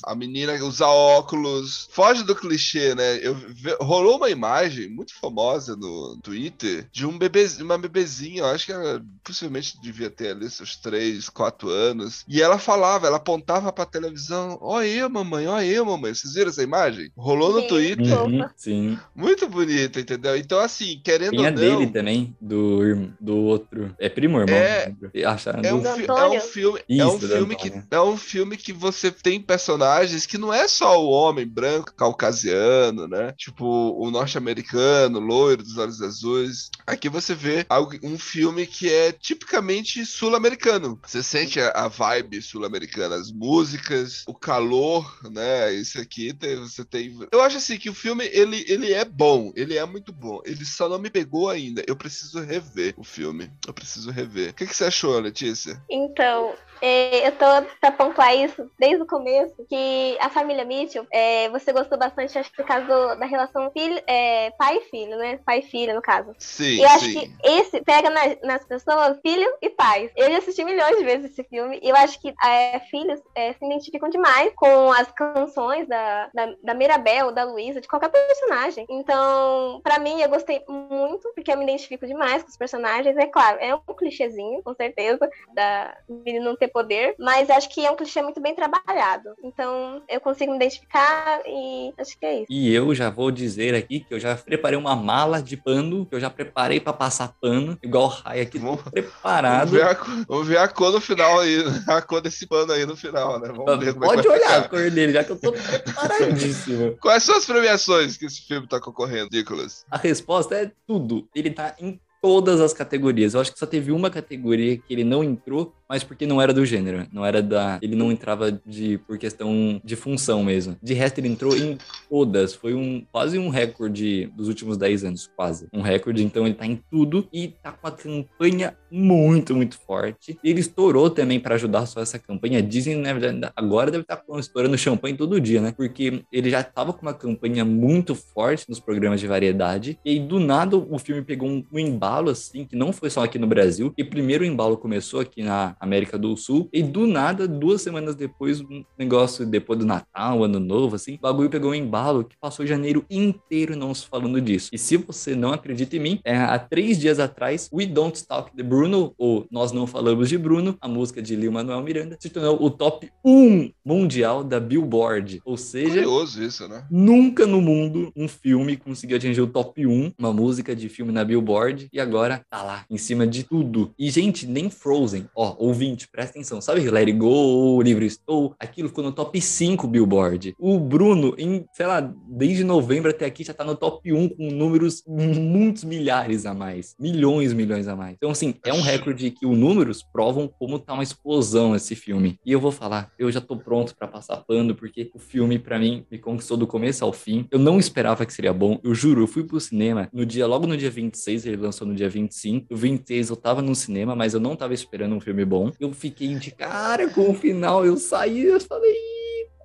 a menina usa óculos, foge do clichê, né? Eu, rolou uma imagem muito famosa no Twitter de um bebê, uma bebezinha, eu acho que ela possivelmente devia ter ali seus 3, 4 anos, e ela falava, ela apontava pra televisão, ó eu, mamãe, ó eu, mamãe. Vocês viram essa imagem? Rolou no Sim. Twitter. Uhum, sim. Muito bonito, entendeu? Então, assim, querendo Tem a ou não, dele também, do, do outro. É primo, irmão? É- lembro. Acharam É um, fi- é um filme, é um filme que é um filme que você tem personagens que não é só o homem branco caucasiano, né? Tipo o norte-americano, loiro dos olhos azuis. Aqui você vê um filme que é tipicamente sul-americano. Você sente a, a vibe sul-americana, as músicas, o calor, né? Isso aqui tem, você tem. Eu acho assim que o filme ele, ele é bom, ele é muito bom. Ele só não me pegou ainda. Eu preciso rever o filme. Eu preciso rever. O que, que você achou, Letícia? Então, é, eu tô pra pontuar isso desde o começo, que a família Mitchell, é, você gostou bastante, acho que por causa do- da relação filho, é, pai e filho, né? Pai e filha, no caso. Sim, E eu acho sim. que esse pega na- nas pessoas filho e pais. Eu já assisti milhões de vezes esse filme e eu acho que é, filhos é, se identificam demais com as canções da, da, da Mirabel, da Luísa, de qualquer personagem. Então, pra mim, eu gostei muito, porque eu me identifico demais com os personagens. É claro, é um clichêzinho, com certeza, da menina não ter poder, mas acho que é um clichê muito bem trabalhado. Então, eu consigo me identificar e acho que é isso. E eu já vou dizer aqui que eu já preparei uma mala de pano, que eu já preparei pra passar pano, igual o Rai aqui, Vamos- preparado. Vamos ver, a, cor- vamos ver a cor no final aí, a cor desse pano aí no final, né? Vamos ver como é que Pode vai olhar a cor dele, já que eu tô preparadíssimo. Quais são as premiações que esse filme tá concorrendo, Nicolas? A resposta é tudo. Ele tá em todas as categorias. Eu acho que só teve uma categoria que ele não entrou, mas porque não era do gênero, não era da, ele não entrava de por questão de função mesmo. De resto ele entrou em todas, foi um quase um recorde dos últimos 10 anos, quase. Um recorde, então ele tá em tudo e tá com uma campanha muito, muito forte. Ele estourou também para ajudar só essa campanha. Dizem, né, agora deve estar estourando champanhe todo dia, né? Porque ele já tava com uma campanha muito forte nos programas de variedade e aí do nada o filme pegou um, um embalo assim, que não foi só aqui no Brasil. E primeiro o embalo começou aqui na América do Sul e do nada, duas semanas depois, um negócio depois do Natal, Ano Novo, assim, o bagulho pegou um embalo que passou janeiro inteiro não se falando disso. E se você não acredita em mim, é, há três dias atrás, We Don't Talk de Bruno, ou Nós Não Falamos de Bruno, a música de Lil Manuel Miranda, se tornou o top 1 mundial da Billboard. Ou seja, Curioso isso, né? Nunca no mundo um filme conseguiu atingir o top 1, uma música de filme na Billboard, e agora tá lá, em cima de tudo. E, gente, nem Frozen, ó, ouvinte, presta atenção, sabe Let It Go, Livre Estou, aquilo ficou no top 5 Billboard. O Bruno, em, sei lá, desde novembro até aqui já tá no top 1 com números muitos milhares a mais, milhões, milhões a mais. Então, assim, é um recorde que os números provam como tá uma explosão esse filme. E eu vou falar, eu já tô pronto pra passar pano, porque o filme, pra mim, me conquistou do começo ao fim. Eu não esperava que seria bom. Eu juro, eu fui pro cinema no dia, logo no dia 26, ele lançou no dia 25. O 26 eu tava no cinema, mas eu não tava esperando um filme bom. Eu fiquei de cara com o final, eu saí, eu falei.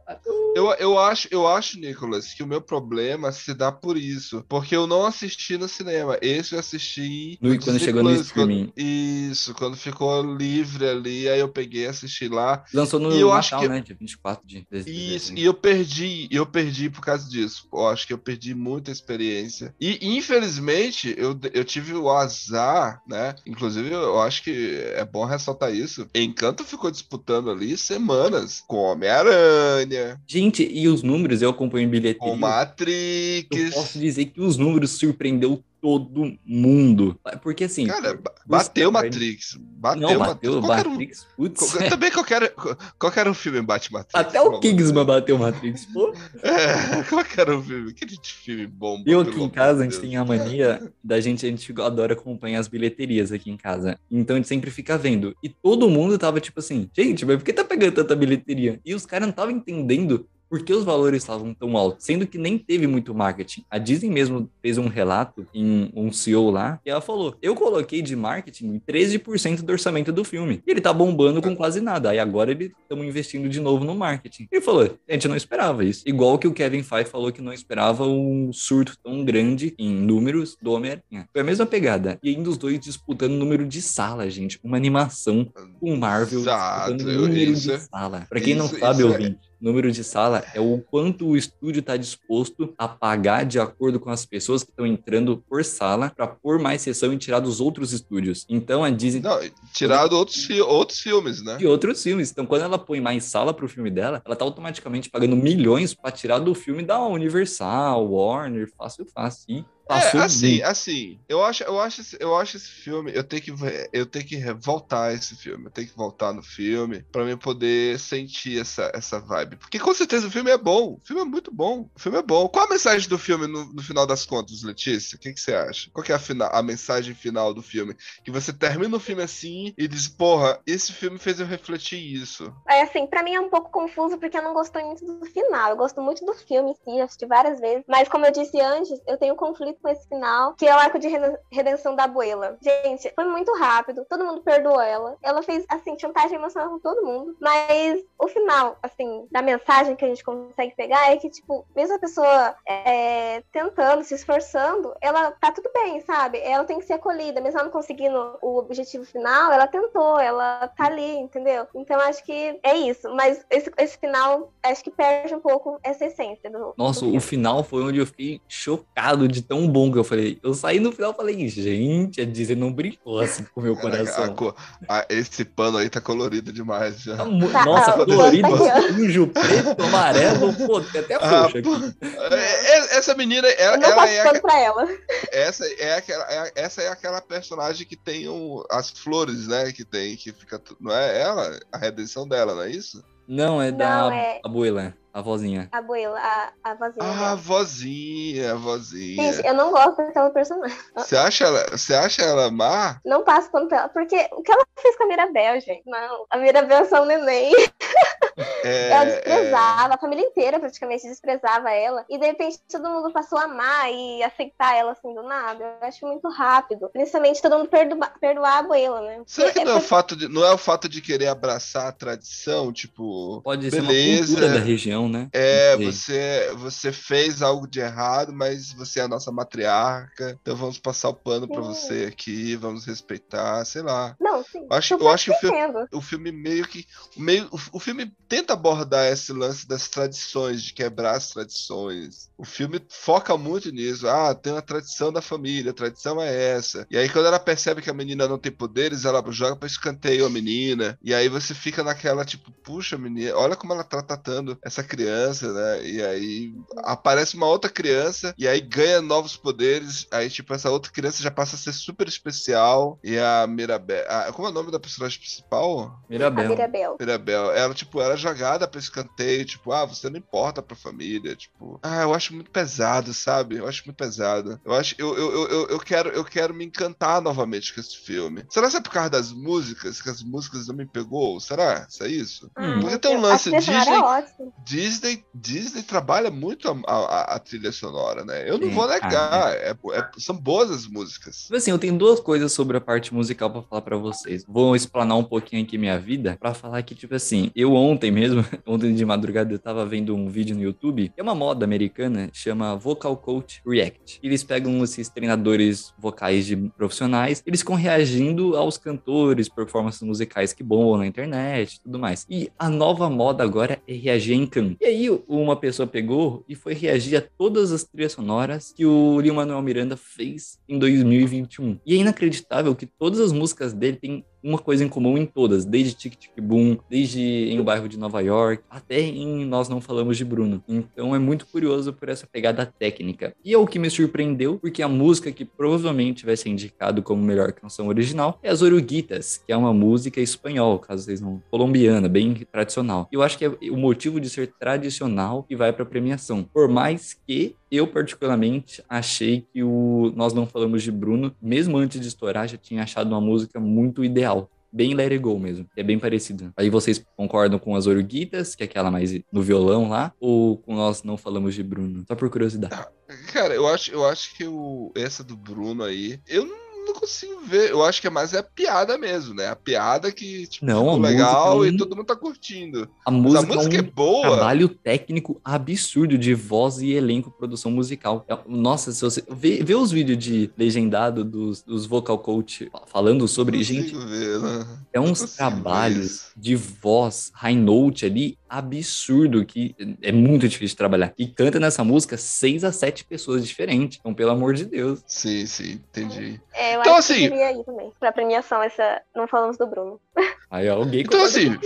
"Ih, Eu, eu, acho, eu acho, Nicolas, que o meu problema se dá por isso. Porque eu não assisti no cinema. Esse eu assisti. No- quando chegou no Plus, streaming. quando- isso, quando ficou livre ali, aí eu peguei e assisti lá. Lançou no E eu Natal, acho que- né? Dia 24 de dezembro. Isso, e eu perdi, eu perdi por causa disso. Eu acho que eu perdi muita experiência. E infelizmente, eu, eu tive o azar, né? Inclusive, eu acho que é bom ressaltar isso. Encanto ficou disputando ali semanas com Homem-Aranha, Gente, e os números eu acompanho em com bilheteria. Eu Matrix. posso dizer que os números surpreendeu todo mundo. Porque assim. Cara, bateu Matrix. Bateu Não, Matrix. bateu um- Matrix. Putz. qual- também qualquer, qualquer um filme bate Matrix. Até o Kingsman bateu Matrix. Pô. Deus. É, qualquer um filme. Aquele filme bom. Eu aqui em casa, a de gente Deus. tem a mania da gente, a gente adora acompanhar as bilheterias aqui em casa. Então a gente sempre fica vendo. E todo mundo tava tipo assim, gente, mas por que tá pegando tanta bilheteria? E os caras não estavam entendendo por que os valores estavam tão altos, sendo que nem teve muito marketing. A Disney mesmo fez um relato em um CEO lá, e ela falou: Eu coloquei de marketing 13% do orçamento do filme. E ele tá bombando com quase nada. Aí agora eles estão investindo de novo no marketing. Ele falou: A gente não esperava isso. Igual que o Kevin Feige falou que não esperava um surto tão grande em números do Homem-Aranha. Foi a mesma pegada. E ainda os dois disputando número de sala, gente. Uma animação com Marvel Exato, disputando número isso de é- sala. Pra quem não isso- sabe, isso é- ouvinte, número de sala é o quanto o estúdio está disposto a pagar de acordo com as pessoas que estão entrando por sala para pôr mais sessão e tirar dos outros estúdios. Então a Disney Não, tirado outros, fi- outros filmes, né? e outros filmes. Então, quando ela põe mais sala pro filme dela, ela tá automaticamente pagando milhões para tirar do filme da Universal, Warner, fácil, fácil. E É, assim, assim, eu acho, eu acho, esse- eu acho esse filme, eu tenho que, eu tenho que voltar a esse filme, eu tenho que voltar no filme pra mim poder sentir essa, essa vibe, porque com certeza o filme é bom, o filme é muito bom, o filme é bom. Qual a mensagem do filme no, no final das contas, Letícia? O que, que você acha? Qual que é a, fina- a mensagem final do filme? Que você termina o filme assim e diz, porra, esse filme fez eu refletir isso. É assim, pra mim é um pouco confuso porque eu não gostei muito do final. Eu gosto muito do filme em si, assisti várias vezes. Mas como eu disse antes, eu tenho um conflito com esse final, que é o arco de reden- redenção da abuela. Gente, foi muito rápido, todo mundo perdoou ela. Ela fez, assim, chantagem emocional com todo mundo. Mas o final, assim, da mensagem que a gente consegue pegar é que, tipo, mesmo a pessoa é, tentando, se esforçando, ela tá tudo bem, sabe? Ela tem que ser acolhida, mesmo ela não conseguindo o objetivo final, ela tentou, ela tá ali, entendeu? Então acho que é isso. Mas esse, esse final, acho que perde um pouco essa essência do. Nossa, do o final foi onde eu fiquei chocado de tão bom que eu falei. Eu saí no final e falei, gente, a Disney não brincou assim com o meu a coração. cor- a- esse pano aí tá colorido demais já. Tá Tá, Nossa, tá, colorido, tá sujo, preto, amarelo, pô, tem até Ah, roxo é- é- essa menina, ela, ela é, pano pra ela. essa é aquela, é- essa é aquela personagem que tem o- as flores, né? Que tem, que fica, não é ela, a redenção dela, não é isso? Não, é da Não, é- abuela, a vozinha. A abuela, a, a vozinha. Ah, a vozinha, a vozinha. Gente, eu não gosto daquela personagem. Você acha ela, você acha ela má? Não passo pano pra ela. Porque o que ela fez com a Mirabel, gente? Não. A Mirabel é só um neném. É, ela é, desprezava, a família inteira praticamente desprezava ela. E de repente todo mundo passou a amar e aceitar ela assim do nada. Eu acho muito rápido. Principalmente todo mundo perdoa, perdoar a abuela, né? será que É não é, o fato de, não é o fato de querer abraçar a tradição, tipo, Pode ser uma beleza, cultura da região, né? É, você, você fez algo de errado, mas você é a nossa matriarca, então vamos passar o pano pra Sim. você aqui, vamos respeitar, sei lá. Não, sim. Eu acho- eu acho que o filme-. O filme meio que. Meio, o, o filme tenta abordar esse lance das tradições, de quebrar as tradições. O filme foca muito nisso. Ah, tem uma tradição da família, a tradição é essa. E aí, quando ela percebe que a menina não tem poderes, ela joga pra escanteio a menina. E aí você fica naquela, tipo, puxa, menina, olha como ela tá tratando essa criança, né? E aí aparece uma outra criança, e aí ganha novos poderes. Aí, tipo, essa outra criança já passa a ser super especial. E a Mirabel. a- como é o nome da personagem principal? A Mirabel. Mirabel. Mirabel. Ela, tipo, era jogada pra escanteio, tipo, ah, você não importa pra família, tipo. Ah, eu acho muito pesado, sabe? Eu acho muito pesado. Eu acho, eu, eu, eu, eu, quero, eu quero me encantar novamente com esse filme. Será que é por causa das músicas, que as músicas não me pegou? Será? Isso é isso? Hum. Porque tem um a lance Disney, é. Disney, Disney trabalha muito a, a- a trilha sonora, né? Eu não Sim. vou negar. é- é- são boas as músicas. Tipo assim, eu tenho duas coisas sobre a parte musical pra falar pra vocês. Vou explanar um pouquinho aqui minha vida pra falar que, tipo assim, eu ontem mesmo, ontem de madrugada eu tava vendo um vídeo no YouTube, que é uma moda americana, chama Vocal Coach React. Eles pegam esses treinadores vocais de profissionais, eles ficam reagindo aos cantores, performances musicais que bombam na internet tudo mais. E a nova moda agora é reagir em canto. E aí uma pessoa pegou e foi reagir a todas as trilhas sonoras que o Lin-Manuel Miranda fez em 2021. E é inacreditável que todas as músicas dele têm uma coisa em comum em todas, desde Tic Tic Boom, desde em o bairro de Nova York, até em Nós Não Falamos de Bruno. Então é muito curioso por essa pegada técnica. E é o que me surpreendeu, porque a música que provavelmente vai ser indicado como melhor canção original é As Oruguitas, que é uma música espanhol, caso vocês não, colombiana, bem tradicional. E eu acho que é o motivo de ser tradicional que vai para premiação. Por mais que eu, particularmente, achei que o Nós Não Falamos de Bruno, mesmo antes de estourar, já tinha achado uma música muito ideal. Bem Let It Go mesmo, é bem parecido. Aí vocês concordam com as Oruguitas, que é aquela mais no violão lá, ou com Nós Não Falamos de Bruno? Só por curiosidade. Cara, eu acho, eu acho que o, essa do Bruno aí, eu não não consigo ver. Eu acho que é mais é a piada mesmo, né? A piada que tipo, Não, legal música é e um- todo mundo tá curtindo. A música, a música é é um boa. trabalho técnico absurdo de voz e elenco, produção musical. É- Nossa, se você vê, vê os vídeos de legendado dos, dos vocal coach falando sobre, gente, ver, né? é uns trabalhos de voz, high note ali, absurdo, que é muito difícil de trabalhar. E canta nessa música seis a sete pessoas diferentes. Então, pelo amor de Deus. Sim, sim, entendi. É, eu Então, acho assim- que queria ir também. Pra premiação, essa. Não falamos do Bruno. Aí alguém Então, assim,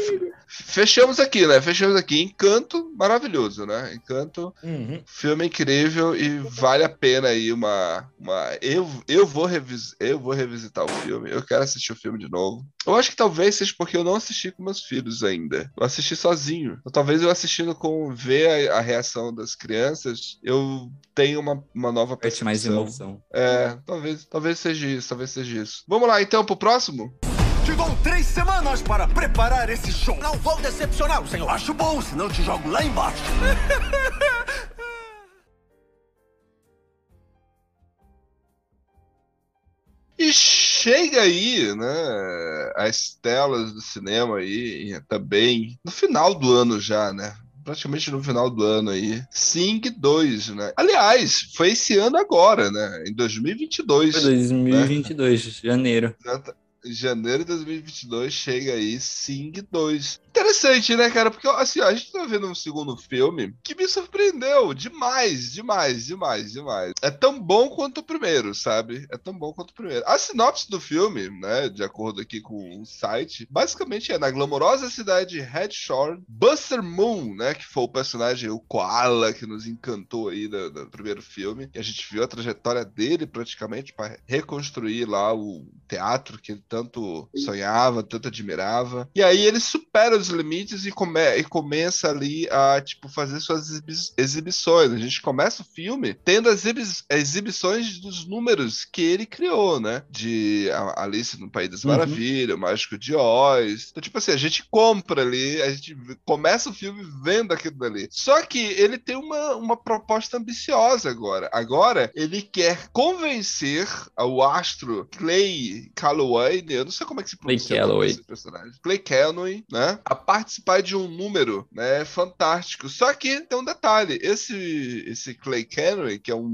fechamos aqui, né? Fechamos aqui. Encanto, maravilhoso, né? Encanto, Uhum. filme incrível e vale a pena aí uma. uma... Eu, eu, vou revis... eu vou revisitar o filme. Eu quero assistir o filme de novo. Eu acho que talvez seja porque eu não assisti com meus filhos ainda. Eu assisti sozinho. Talvez eu assistindo com ver a, a reação das crianças, eu tenha uma, uma nova Parte mais percepção. emoção. É, talvez, talvez seja isso, talvez seja isso. Vamos lá então pro próximo? Te dou três semanas para preparar esse show. Não vou decepcioná-lo, senhor. Acho bom, senão te jogo lá embaixo. E chega aí, né? As telas do cinema aí, e também no final do ano já, né? Praticamente no final do ano aí. Sing 2, né? Aliás, foi esse ano agora, né? Em 2022. Foi 2022, janeiro. Janeiro de 2022 chega aí Sing 2. Interessante, né, cara? Porque assim, ó, a gente tá vendo um segundo filme que me surpreendeu demais, demais, demais, demais. É tão bom quanto o primeiro, sabe? É tão bom quanto o primeiro. A sinopse do filme, né, de acordo aqui com o site, basicamente é na glamourosa cidade de Headshore, Buster Moon, né, que foi o personagem, o Koala, que nos encantou aí do, do primeiro filme. E a gente viu a trajetória dele praticamente para reconstruir lá o teatro que ele tanto sonhava, tanto admirava. E aí ele supera os limites e, come e começa ali a, tipo, fazer suas exibi- exibições. A gente começa o filme tendo as exibi- exibições dos números que ele criou, né? De Alice no País das Uhum. Maravilhas, o Mágico de Oz. Então, tipo assim, a gente compra ali, a gente começa o filme vendo aquilo dali. Só que ele tem uma, uma proposta ambiciosa agora. Agora, ele quer convencer o astro Clay Calloway, né? eu não sei como é que se Clay pronuncia desse personagem. Clay Calloway, né? A participar de um número, né? Fantástico. Só que tem um detalhe: esse, esse Clay Calloway, que é um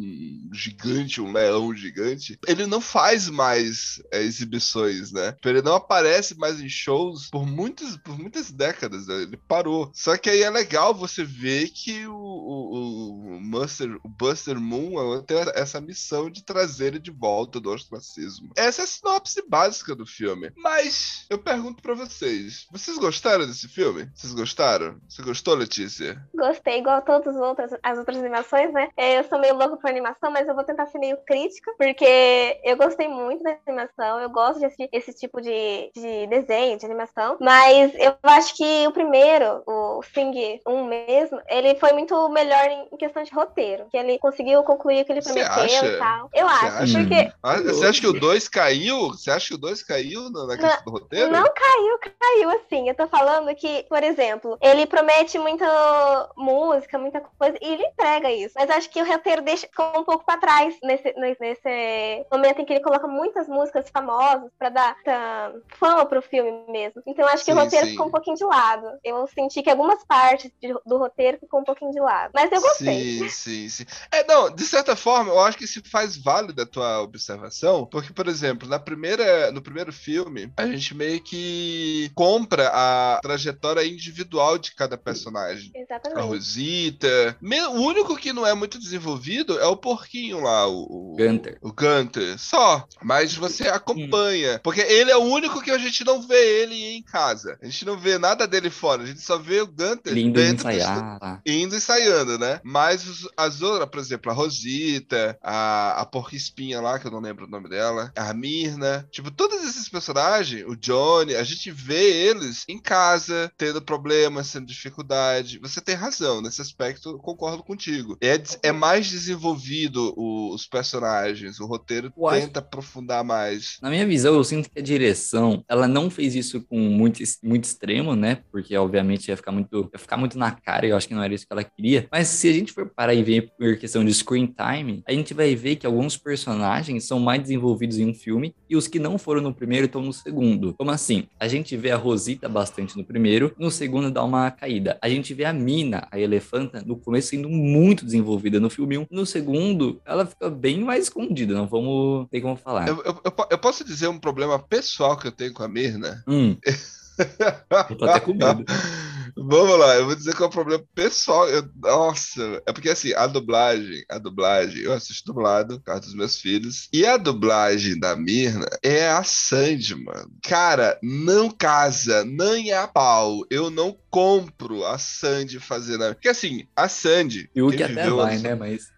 gigante, um leão gigante, ele não faz mais é, exibições, né? Ele não aparece mais em shows por muitas, por muitas décadas. né? Ele parou. Só que aí é legal você ver que o, o, o, Buster, o Buster Moon tem essa missão de trazer ele de volta do ostracismo. Essa é a sinopse básica do filme. Mas eu pergunto pra vocês: vocês gostaram desse filme? Vocês gostaram? Você gostou, Letícia? Gostei, igual todas as outras, as outras animações, né? É, Eu sou meio louca por animação, mas eu vou tentar ser meio crítica, porque eu gostei muito da animação, eu gosto de assistir esse tipo de, de desenho, de animação, mas eu acho que o primeiro, o Sing 1 mesmo, ele foi muito melhor em questão de roteiro. Que ele conseguiu concluir o que ele prometeu e tal. Eu acho, acha? porque Ah, Você acha que o 2 caiu? Você acha que o 2 caiu na, na questão do roteiro? Não caiu, caiu assim. Eu tô falando que, por exemplo, ele promete muita música, muita coisa, e ele entrega isso. Mas acho que o roteiro deixa ficou um pouco pra trás nesse, nesse momento em que ele coloca muitas músicas famosas pra dar tá, fama pro filme mesmo. Então acho que Sim, o roteiro sim. ficou um pouquinho de lado. Eu senti que algumas partes de- do roteiro ficou um pouquinho de lado. Mas eu gostei. Sim, sim, sim. É, não, de certa forma, eu acho que se faz válida a tua observação, porque, por exemplo, na primeira, no primeiro filme, a gente meio que compra a trajetória individual de cada personagem. A Exatamente. Rosita. Me- O único que não é muito desenvolvido é o porquinho lá, o, o Gunter. O Gunter. Só. Mas você acompanha. Porque ele é o único que a gente não vê ele em casa. A gente não vê nada dele fora. A gente só vê o Gunter Ele indo dentro do ensaiar. tá? indo ensaiando, né? Mas os- as outras, por exemplo, a Rosita, a, a Porca Espinha lá, que eu não lembro o nome dela, a Mirna, tipo, todos esses personagens, o Johnny, a gente vê eles em casa, tendo problemas, tendo dificuldade. Você tem razão, nesse aspecto, concordo contigo. É, é mais desenvolvido o- os personagens, o roteiro acho- tenta aprofundar mais. Na minha visão, eu sinto que a direção, ela não fez isso com muito, muito extremo, né? Porque, obviamente, ia ficar muito, ia ficar muito na cara, e eu acho que não era isso que ela queria. Mas se a gente for parar e ver por questão de screen time, a gente vai ver que alguns personagens são mais desenvolvidos em um filme e os que não foram no primeiro estão no segundo. Como assim? A gente vê a Rosita bastante no primeiro, no segundo dá uma caída. A gente vê a Mina, a elefanta, no começo sendo muito desenvolvida no filme 1. No segundo, ela fica bem mais escondida, não vamos ter como falar. Eu, eu- eu eu posso dizer um problema pessoal que eu tenho com a Mirna? Hum. Eu tô até com medo. Vamos lá, eu vou dizer que é um problema pessoal. eu- nossa, é porque assim, a dublagem, a dublagem, eu assisto dublado, por causa dos meus filhos. E a dublagem da Mirna é a Sandy, mano. Cara, não casa, nem a pau. Eu não compro a Sandy fazendo. Porque assim, a Sandy. E o que até vai, anos- né? Mas.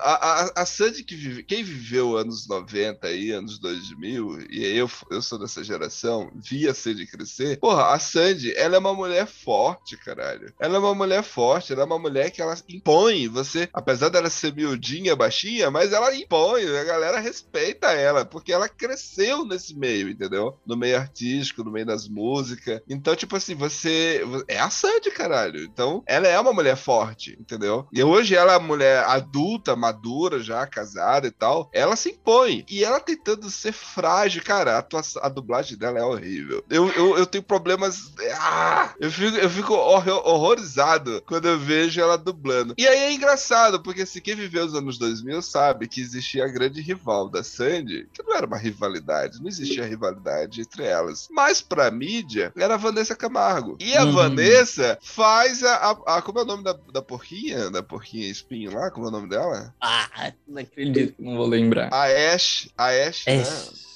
a, a, a Sandy que vive, quem viveu anos 90 aí, anos 2000, e eu, eu sou dessa geração, vi a Sandy crescer. Porra, a Sandy, ela é uma mulher forte, caralho. Ela é uma mulher forte, ela é uma mulher que ela impõe. Você, apesar dela ser miudinha, baixinha, mas ela impõe, a galera respeita ela, porque ela cresceu nesse meio, entendeu? No meio artístico, no meio das músicas. Então, tipo assim, você. É a Sandy, caralho. Então, ela é uma mulher forte, entendeu? E hoje ela é mulher adulta, madura, já casada e tal. Ela se impõe. E ela tentando ser frágil, cara. A, atuação- a dublagem dela é horrível. Eu, eu, eu tenho problemas. Ah! eu fico, fico horror- horrorizado quando eu vejo ela dublando. E aí é engraçado, porque assim, quem viveu os anos 2000 sabe que existia a grande rival da Sandy, que não era uma rivalidade, não existia rivalidade entre elas. Mas pra mídia, era a Vanessa Camargo. E a Uhum. Vanessa faz a, a, a- Como é o nome da, da porquinha? Da porquinha espinho lá? Como é o nome dela? Ah, não acredito que não vou lembrar. A Ash. A Ash, né? Ash.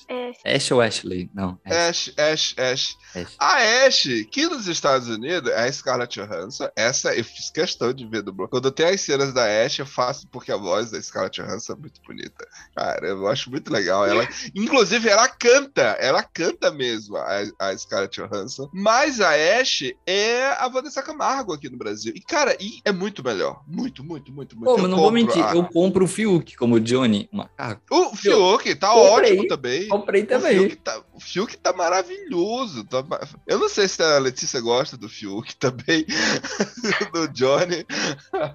É, Ash ou Ashley? Não. Ash. Ash, Ash, Ash. Ash. A Ash, que nos Estados Unidos é a Scarlett Johansson. Essa eu fiz questão de ver dublado. Quando tem as cenas da Ash, eu faço porque a voz da Scarlett Johansson é muito bonita. Cara, eu acho muito legal. Ela, inclusive, ela canta. Ela canta mesmo, a, a Scarlett Johansson. Mas a Ash é a Vanessa Camargo aqui no Brasil. E, cara, e é muito melhor. Muito, muito, muito, muito. Pô, Eu mas não vou mentir, a- eu compro o Fiuk como Johnny, o macaco. O Fiuk tá Comprei. ótimo também. Comprei O também. Fiuk tá, o Fiuk tá maravilhoso. tá eu não sei se a Letícia gosta do Fiuk também, do Johnny.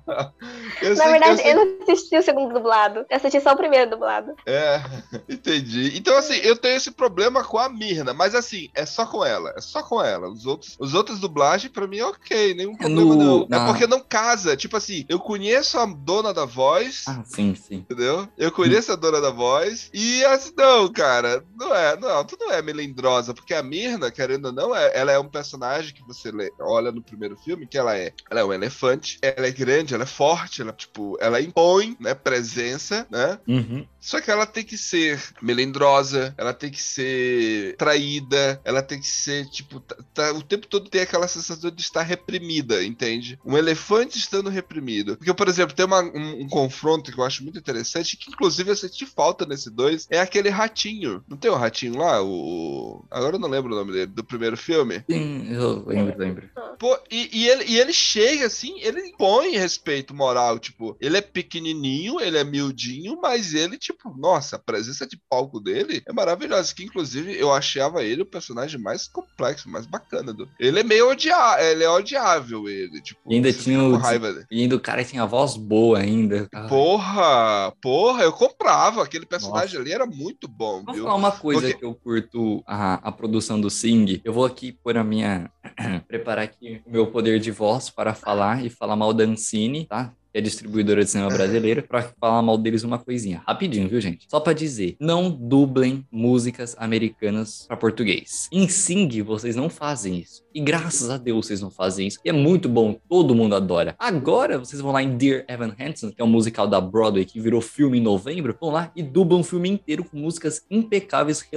Eu Na sei- verdade, sei- eu não assisti o segundo dublado. Eu assisti só o primeiro dublado. É, entendi. Então, assim, eu tenho esse problema com a Mirna, mas assim, é só com ela. É só com ela. Os outros, os outros dublagens, pra mim, é ok, nenhum problema, no- não. na- É porque não casa. Tipo assim, eu conheço a dona da voz. Ah, sim, sim. Entendeu? Eu conheço a dona da voz. E assim, não, cara, não é, não, tu não é melindrosa, porque a Mirna, querendo ou não, é, ela é um personagem que você lê- olha no primeiro filme, que ela é, ela é um elefante, ela é grande, ela é forte, ela, tipo, ela impõe, né, presença, né? Uhum. Só que ela tem que ser melindrosa, ela tem que ser traída, ela tem que ser, tipo, tá- tá- o tempo todo tem aquela sensação de estar reprimida, entende? Um elefante estando reprimido. Porque, por exemplo, tem uma- um, um confronto que eu acho muito interessante, que inclusive eu senti falta nesse dois, é aquele ratinho. Não tem o ratinho lá? O. Agora eu não lembro o nome dele, do primeiro filme. Sim, eu lembro, lembro. Pô, e, e ele, e ele chega assim, ele impõe respeito moral, tipo, ele é pequenininho, ele é miudinho, mas ele, tipo, nossa, a presença de palco dele é maravilhosa, que inclusive eu achava ele o personagem mais complexo, mais bacana do... Ele é meio odiável, ele é odiável, ele, tipo, E ainda tinha o. raiva dele. E ainda o cara tinha voz boa ainda. Ai, Porra, porra, eu comprava, aquele personagem ali era muito bom, Vou viu? falar uma coisa Porque- que eu curto a, a produção do Sing. Eu vou aqui pôr a minha. preparar aqui o meu poder de voz para falar e falar mal da Ancine, tá? Que é distribuidora de cinema brasileira, para falar mal deles uma coisinha. Rapidinho, viu, gente? Só para dizer: não dublem músicas americanas para português. Em Sing, vocês não fazem isso. E graças a Deus vocês não fazem isso. E é muito bom, todo mundo adora. Agora vocês vão lá em Dear Evan Hansen, que é um musical da Broadway que virou filme em novembro, vão lá e dublam o filme inteiro com músicas impecáveis,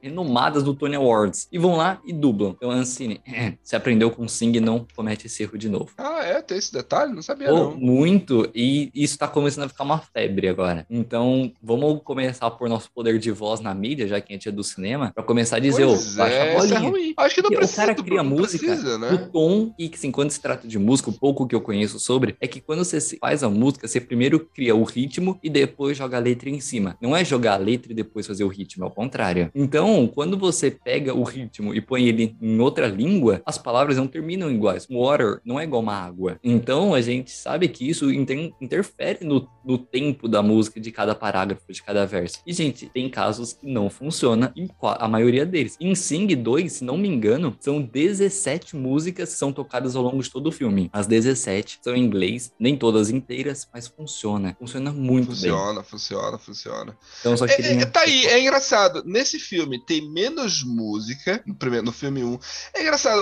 renomadas no Tony Awards. E vão lá e dublam. Então, Ancine, você aprendeu com Sing, não comete esse erro de novo. Ah, é, tem esse detalhe? Não sabia, Pô, não. muito, e isso tá começando a ficar uma febre agora. Então, vamos começar por nosso poder de voz na mídia, já que a gente é do cinema, pra começar a dizer, ô, Pois baixa é, a é bolinha. ruim. Acho que não Porque precisa, o cara cria música precisa, né? o tom e que assim, quando se trata de música, o pouco que eu conheço sobre é que quando você faz a música, você primeiro cria o ritmo e depois joga a letra em cima. Não é jogar a letra e depois fazer o ritmo, é o contrário. Então, quando você pega o ritmo e põe ele em outra língua, as palavras não terminam iguais. Water não é igual uma água. Então, a gente sabe que isso inter- interfere no, no tempo da música de cada parágrafo, de cada verso. E, gente, tem casos que não funciona a maioria deles. Em Sing 2, se não me engano, são 17 músicas que são tocadas ao longo de todo o filme. As 17 são em inglês, nem todas inteiras, mas funciona. Funciona muito bem. Funciona, funciona, funciona. Então, só É, queria... é, tá aí, é engraçado. Nesse filme tem menos música, no, primeiro, no filme 1. É engraçado.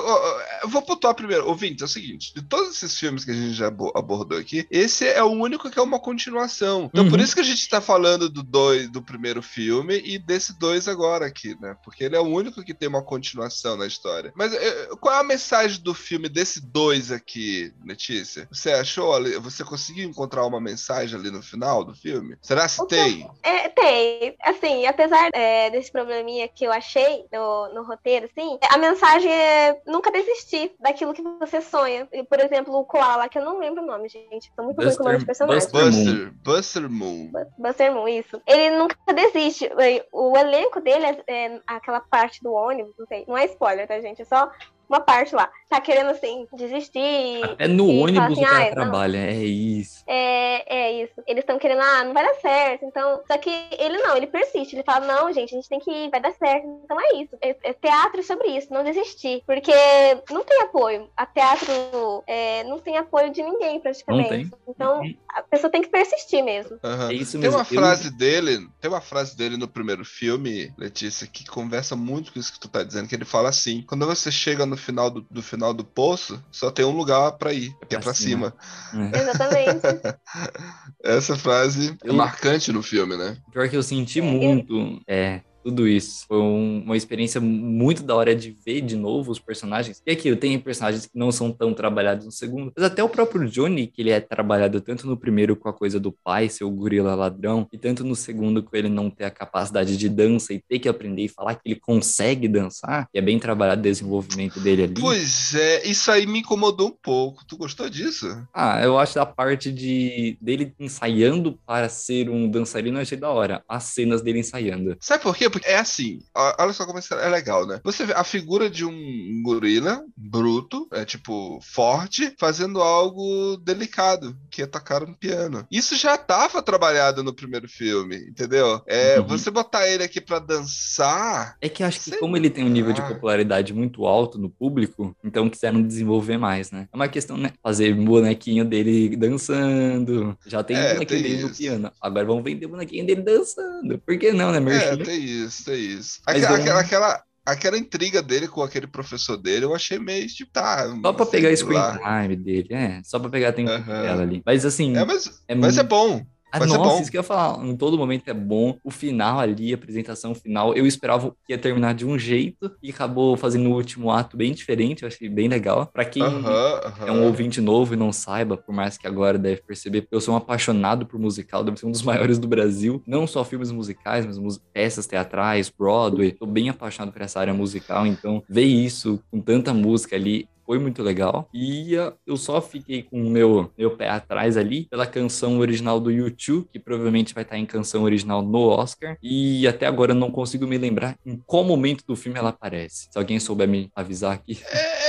eu vou pontuar primeiro. Ouvinte, é o seguinte: de todos esses filmes que a gente já abo- abordou aqui, esse é o único que é uma continuação. Então, por Uhum. isso que a gente tá falando do dois, do primeiro filme e desse dois agora aqui, né? Porque ele é o único que tem uma continuação na história. Mas é, qual é a mensagem do filme desse dois aqui, Letícia? Você achou ali? Você conseguiu encontrar uma mensagem ali no final do filme? Será O que tem? É, tem. Assim, apesar é, desse probleminha que eu achei no, no roteiro, assim, a mensagem é nunca desistir daquilo que você sonha. Por exemplo, o Koala, que eu não lembro o nome, gente. Tô muito ruim com o nome de Buster- personagem. Buster- Buster, Buster Moon. Buster Moon, isso. Ele nunca desiste. O elenco dele é, é aquela parte do ônibus, não sei. Não é spoiler, tá, gente? É só uma parte lá. Tá querendo, assim, desistir. É no ônibus assim, o cara "Ai, não, trabalha, é isso. é, é isso. Eles estão querendo, ah, não vai dar certo. Então, só que ele não, ele persiste. Ele fala, não, gente, a gente tem que ir, vai dar certo. Então é isso. É, é teatro sobre isso, não desistir. Porque não tem apoio. A teatro é, não tem apoio de ninguém, praticamente. tem. Então, a pessoa tem que persistir mesmo. Aham. É isso Tem mesmo. uma Eu- frase dele, tem uma frase dele no primeiro filme, Letícia, que conversa muito com isso que tu tá dizendo, que ele fala assim: quando você chega no final do, do final do poço, só tem um lugar pra ir, que é pra cima. É. Exatamente. Essa frase é marcante no filme, né? Pior que eu senti muito. É. Tudo isso. Foi um- uma experiência muito da hora de ver de novo os personagens. E aqui, eu tenho personagens que não são tão trabalhados no segundo. Mas até o próprio Johnny, que ele é trabalhado tanto no primeiro com a coisa do pai, ser o gorila ladrão, e tanto no segundo com ele não ter a capacidade de dança e ter que aprender e falar que ele consegue dançar. E é bem trabalhado o desenvolvimento dele ali. Pois é, isso aí me incomodou um pouco. Tu gostou disso? Ah, eu acho da parte de dele ensaiando para ser um dançarino, achei da hora. As cenas dele ensaiando. Sabe por quê? Porque é assim, olha só como isso é legal, né? Você vê a figura de um gorila bruto, é tipo forte, fazendo algo delicado, que é tocar um piano. Isso já tava trabalhado no primeiro filme, entendeu? É, Uhum. você botar ele aqui pra dançar, É que eu acho que como ele tem um nível de popularidade muito alto no público, então quiseram desenvolver mais, né? É uma questão, né? Fazer bonequinho dele dançando. Já tem É, bonequinho tem dele no isso. piano. Agora vamos vender bonequinho dele dançando. Por que não, né, é, Merchan? tem isso, tem isso. Mas Aquela, eu- aquela, aquela, aquela intriga dele com aquele professor dele, eu achei meio tipo, tá. Só pra pegar sei screen lá. time dele, é. Só pra pegar tempo Aham. dela ali. Mas assim, É, mas, É mas é muito- bom. Ah, nossa, bom. isso que eu ia falar. Em todo momento é bom. O final ali, a apresentação final, eu esperava que ia terminar de um jeito e acabou fazendo o último ato bem diferente. Eu achei bem legal. Pra quem Aham, é aham. um ouvinte novo e não saiba, por mais que agora deve perceber, eu sou um apaixonado por musical, deve ser um dos maiores do Brasil. Não só filmes musicais, mas mus- peças teatrais, Broadway. Tô bem apaixonado por essa área musical, então ver isso com tanta música ali foi muito legal. E ah, eu só fiquei com o meu, meu pé atrás ali pela canção original do YouTube, que provavelmente vai estar em canção original no Oscar. E até agora eu não consigo me lembrar em qual momento do filme ela aparece. Se alguém souber me avisar aqui. É,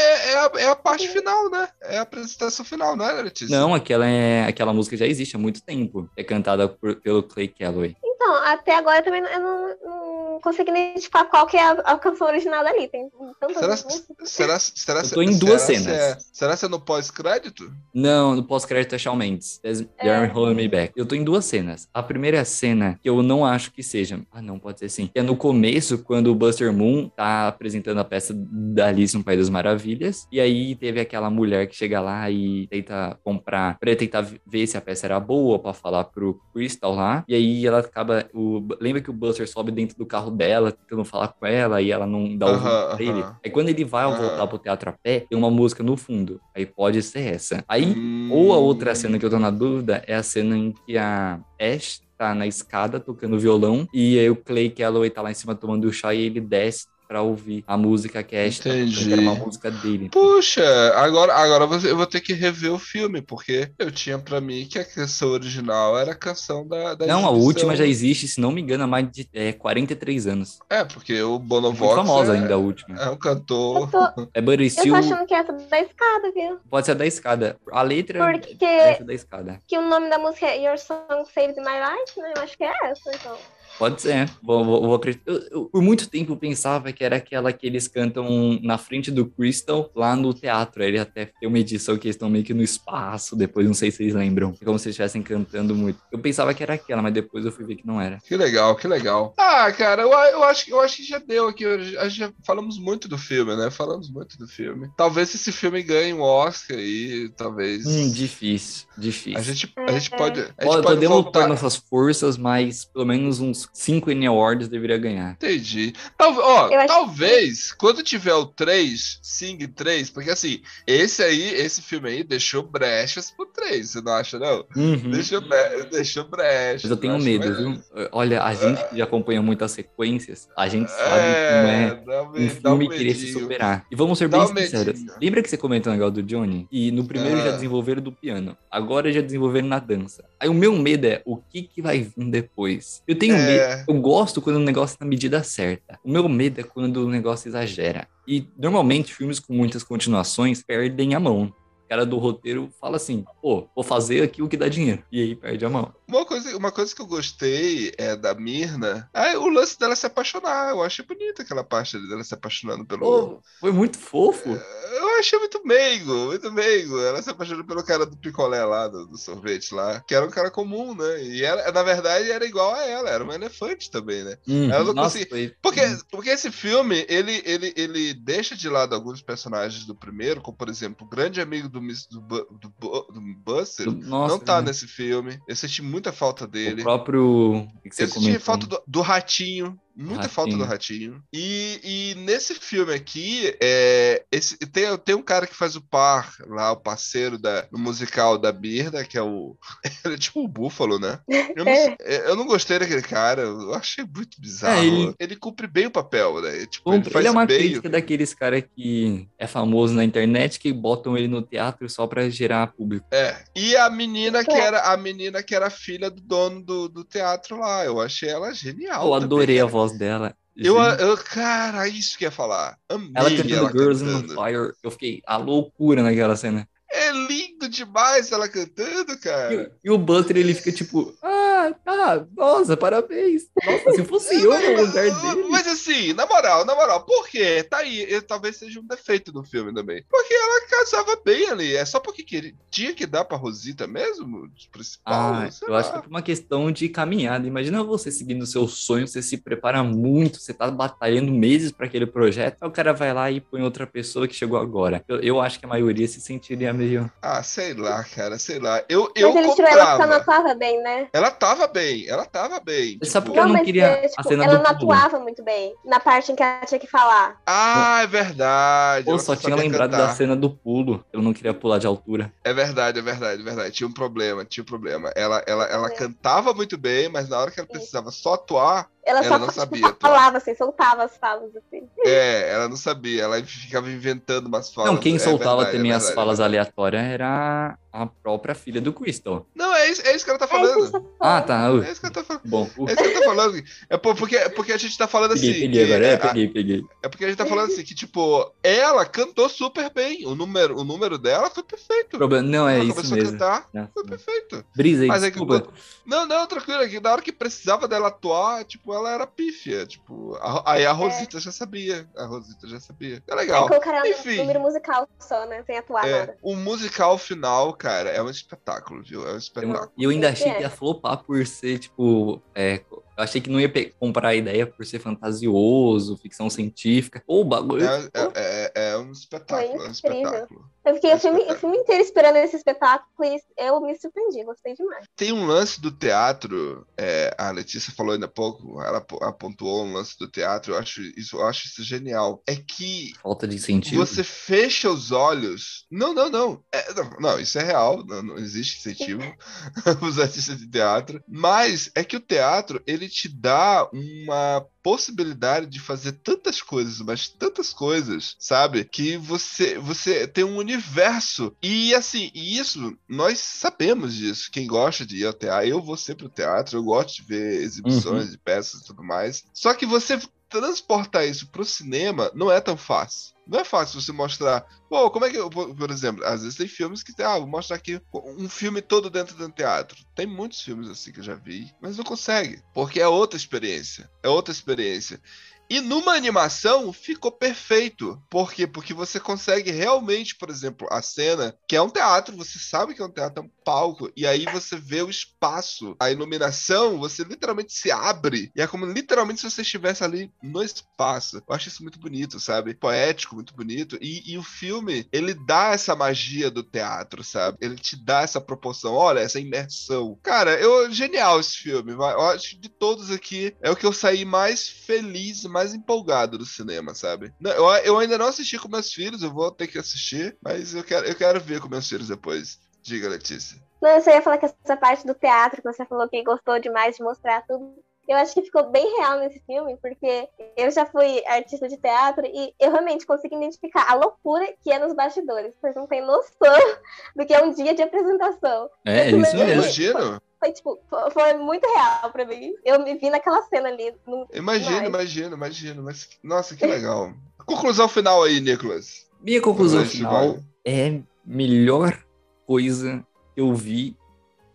a, é a parte final, né? É a apresentação final, né, Letícia? Não, aquela, é, aquela música já existe há muito tempo. É cantada por- pelo Clay Calloway. Então, até agora também eu não, não consegui identificar qual que é a, a canção original dali. Tem tantas Será, será, será, Eu tô em duas será cenas. se é- será se é no pós-crédito? Não, no pós-crédito é Shawn Mendes. There's- They Are Holding Me Back. Eu tô em duas cenas. A primeira cena, que eu não acho que seja. Ah, não, pode ser sim. É no começo, quando o Buster Moon tá apresentando a peça da Alice no País das Maravilhas. E aí teve aquela mulher que chega lá e tenta comprar, pra tentar ver se a peça era boa, pra falar pro Crystal lá. E aí ela acaba. O, lembra que o Buster sobe dentro do carro dela, tentando falar com ela, e ela não dá ouvido Aham, pra ele. aham. Aí quando ele vai Aham. voltar pro teatro a pé, tem uma música no fundo. Aí pode ser essa. Aí Hum. ou a outra cena que eu tô na dúvida é a cena em que a Ash tá na escada tocando violão e aí o Clay Calloway tá lá em cima tomando chá e ele desce pra ouvir a música que a Ash tocando, que era uma música dele. Puxa, agora, agora eu vou ter que rever o filme, porque eu tinha pra mim que a canção original era a canção da, da Não, a última já existe, se não me engano, há mais de é, 43 anos. É, porque o Bonovox famosa é, ainda a última. é um cantor... Eu tô, É Buddy eu tô achando que é essa da escada, viu? pode ser a da escada. A letra Porque é essa da escada. que o nome da música é Your Song Saved My Life, né? Eu acho que é essa, então. Pode ser, vou, vou, vou acreditar. Eu- eu- por muito tempo eu pensava que era aquela que eles cantam na frente do Crystal, lá no teatro. Ele até tem uma edição que eles estão meio que no espaço, depois não sei se vocês lembram. É como se eles estivessem cantando muito. Eu pensava que era aquela, mas depois eu fui ver que não era. Que legal, que legal. Ah, cara, eu, eu, acho, eu acho que já deu aqui. A gente já falamos muito do filme, né? Falamos muito do filme. Talvez esse filme ganhe um Oscar aí, talvez. Hum, difícil, difícil. A gente, a gente pode. A gente Pode, pode podemos voltar. nossas forças, mas pelo menos uns 5 N Awards deveria ganhar. Entendi. Tal- ó, talvez, quando tiver o 3, Sing 3, porque assim, esse aí, esse filme aí deixou brechas pro 3, você não acha, não? Uhum. Deixou, bre- deixou brechas. Mas eu tenho medo, viu? Olha, a gente que já acompanha muitas sequências, a gente sabe como É, é dá, um me- dá um filme querer se superar. E vamos ser Dá bem um sinceros. medinho. Lembra que você comentou o negócio do Johnny? E no primeiro já Ah. desenvolveram do piano. Agora já desenvolveram na dança. Aí o meu medo é o que, que vai vir depois. Eu tenho É. medo. Eu gosto quando o negócio tá na medida certa. O meu medo é quando o negócio exagera. E normalmente filmes com muitas continuações perdem a mão. O cara do roteiro fala assim: pô, vou fazer aqui o que dá dinheiro. E aí perde a mão. Uma coisa, uma coisa que eu gostei é da Mirna, é o lance dela se apaixonar. Eu achei bonita aquela parte dela se apaixonando pelo. Pô, foi muito fofo. Eu achei muito meigo, muito meigo. Ela se apaixonou pelo cara do picolé lá, do, do sorvete lá, que era um cara comum, né? E ela, na verdade, era igual a ela, era uma elefante também, né? Hum, Ela não nossa, conseguia- foi- Porque, porque esse filme, ele, ele, ele deixa de lado alguns personagens do primeiro, como por exemplo, o grande amigo do, do, do, do Buster, Nossa, não tá né? nesse filme. Eu senti muita falta O dele. próprio. que você Eu senti comentou. falta do, do ratinho. Muita Ratinho. falta do ratinho. E, e nesse filme aqui, é, esse, tem, tem um cara que faz o par lá, o parceiro da, no musical da Birda, que é o. Ele é tipo o Búfalo, né? Eu não, sei- eu não gostei daquele cara, eu achei muito bizarro. É, ele... ele- cumpre bem o papel, né? Tipo, Ele, ele faz é uma bem. crítica daqueles caras que é famoso na internet que botam ele no teatro só pra gerar público. É. E a menina que era a menina que era filha do dono do, do teatro lá. Eu achei ela genial. Eu também, adorei a cara. Voz dela. Eu, eu, cara, isso que ia falar. Amei ela cantando ela Girls cantando. Fire. Eu fiquei a loucura naquela cena. É lindo demais ela cantando, E, cara. o- e o Buster, ele fica tipo, ah, Ah, tá. Nossa, parabéns. Nossa, se fosse eu no lugar dele. Mas assim, na moral, na moral, por quê? Tá aí, talvez seja um defeito do filme também. Porque ela casava bem ali. É só porque queria, tinha que dar pra Rosita mesmo? Principal? Ah, eu lá. acho que é por uma questão de caminhada. Imagina você seguindo o seu sonho, você se prepara muito, você tá batalhando meses para aquele projeto, aí o cara vai lá e põe outra pessoa que chegou agora. Eu, eu acho que a maioria se sentiria meio. Ah, sei lá, cara, sei lá. Eu, eu Mas ele tirou ela porque ela não comprava. atuava bem, né? Ela tava bem, ela tava bem. Só tipo- porque eu não queria é, a tipo, cena ela do não pulo. atuava muito bem. Na parte em que ela tinha que falar. Ah, é verdade. Ela só tinha lembrado cantar. da cena do pulo. Eu não queria pular de altura. É verdade, é verdade, é verdade. Tinha um problema, tinha um problema. Ela, ela, ela É. cantava muito bem, mas na hora que ela precisava só atuar, Ela, Ela só não tipo, sabia atuar. falava assim, soltava as falas assim. é, ela não sabia. Ela ficava inventando umas falas. não, quem É soltava verdade, é também as verdade, falas é verdade. aleatórias era a própria filha do Crystal. Não, é isso, é isso que ela tá É isso que falando. tá Ah, tá. Uh, É isso que ela tá falando. Bom, uh, É isso que eu tô falando. É por- porque, é porque a gente tá falando assim. peguei, peguei que agora. É, a- peguei, peguei. é porque a gente tá falando assim que, tipo, ela cantou super bem. O número, o número dela foi perfeito. Problema, não é ela isso começou a mesmo. cantar, Não, foi perfeito. Brisa aí, Mas é que desculpa. Não, não, tranquilo. é que Na hora que precisava dela atuar, tipo, ela era pífia. Tipo, a- aí a Rosita já sabia. A Rosita já sabia. É legal. colocaram ela Enfim. número musical só, né? Sem atuar É, nada. o musical final, cara, é um espetáculo, viu? É um Eu- espetáculo. E eu ainda achei que ia flopar por ser, tipo. é, eu achei que não ia comprar a ideia por ser fantasioso, ficção científica. Ou o bagulho. É, é- é- é um espetáculo, é um incrível. espetáculo. Eu fiquei É o filme, o filme inteiro esperando esse espetáculo e eu me surpreendi, gostei demais. Tem um lance do teatro, é, a Letícia falou ainda há pouco, ela apo- apontou um lance do teatro, eu acho isso, eu acho isso genial. É que Falta de incentivo. Você fecha os olhos. Não, não, não. É, não, não, isso é real. Não, não existe incentivo os artistas de teatro. Mas é que o teatro ele te dá uma possibilidade de fazer tantas coisas, mas tantas coisas, sabe? Que você você tem um universo. E assim, e isso nós sabemos disso. Quem gosta de ir ao teatro, eu vou sempre ao teatro, eu gosto de ver exibições de peças e tudo mais. Só que você transportar isso pro cinema não é tão fácil. Não é fácil você mostrar. Pô, como é que eu. Por exemplo, às vezes tem filmes que. Ah, vou mostrar aqui um filme todo dentro de um teatro. Tem muitos filmes assim que eu já vi, mas não consegue. Porque é outra experiência. É outra experiência. E numa animação ficou perfeito. Por quê? Porque você consegue realmente, por exemplo, a cena, que é um teatro, você sabe que é um teatro, é um palco, e aí você vê o espaço, a iluminação, você literalmente se abre, e é como literalmente se você estivesse ali no espaço. Eu acho isso muito bonito, sabe? Poético, muito bonito. E, e o filme, ele dá essa magia do teatro, sabe? Ele te dá essa proporção, olha, essa imersão. Cara, eu genial esse filme. Eu acho que de todos aqui, é o que eu saí mais feliz, mais empolgado do cinema, sabe? Não, Eu, eu ainda não assisti com meus filhos, eu vou ter que assistir, mas eu quero, eu quero ver com meus filhos depois. Diga, Letícia. Não, eu só ia falar que essa parte do teatro, que você falou que gostou demais de mostrar tudo. Eu acho que ficou bem real nesse filme, porque eu já fui artista de teatro e eu realmente consigo identificar a loucura que é nos bastidores. Vocês não têm noção do que é um dia de apresentação. É, isso mesmo. Imagino, Foi, tipo, foi, muito real pra mim. Eu me vi naquela cena ali. no- imagino, imagino, imagino. Mas, nossa, que legal. Conclusão final aí, Nicolas. Minha conclusão final é melhor coisa que eu vi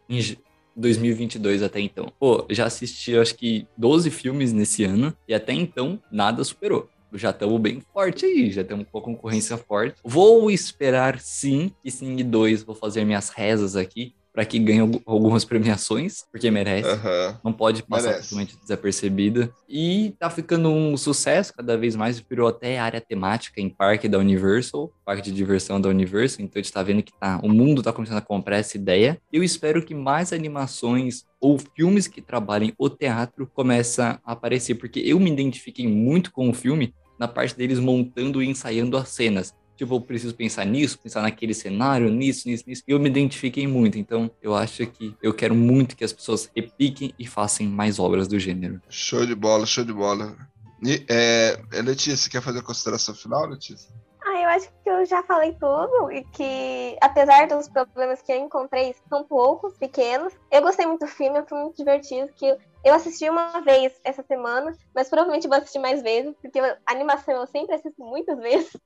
em j- 2022 até então. Pô, já assisti acho que 12 filmes nesse ano e até então nada superou. Já estamos bem forte aí, já temos com a concorrência forte. Vou esperar sim que Sing 2, vou fazer minhas rezas aqui para que ganhe algu- algumas premiações, porque merece. Aham. Não pode passar Merece. totalmente desapercebida. E tá ficando um sucesso, cada vez mais virou até área temática em parque da Universal, parque de diversão da Universal. Então a gente tá vendo que tá, o mundo tá começando a comprar essa ideia. Eu espero que mais animações ou filmes que trabalhem o teatro comecem a aparecer, porque eu me identifiquei muito com o filme na parte deles montando e ensaiando as cenas. Tipo, eu preciso pensar nisso, pensar naquele cenário, nisso, nisso, nisso. E eu me identifiquei muito. Então, eu acho que eu quero muito que as pessoas repliquem e façam mais obras do gênero. Show de bola, show de bola. E, é, é, Letícia, quer fazer a consideração final, Letícia? Ah, eu acho que eu eu já falei tudo e que, apesar dos problemas que eu encontrei, são poucos, pequenos. Eu gostei muito do filme, um filme muito divertido, que eu assisti uma vez essa semana, mas provavelmente vou assistir mais vezes, porque animação eu sempre assisto muitas vezes.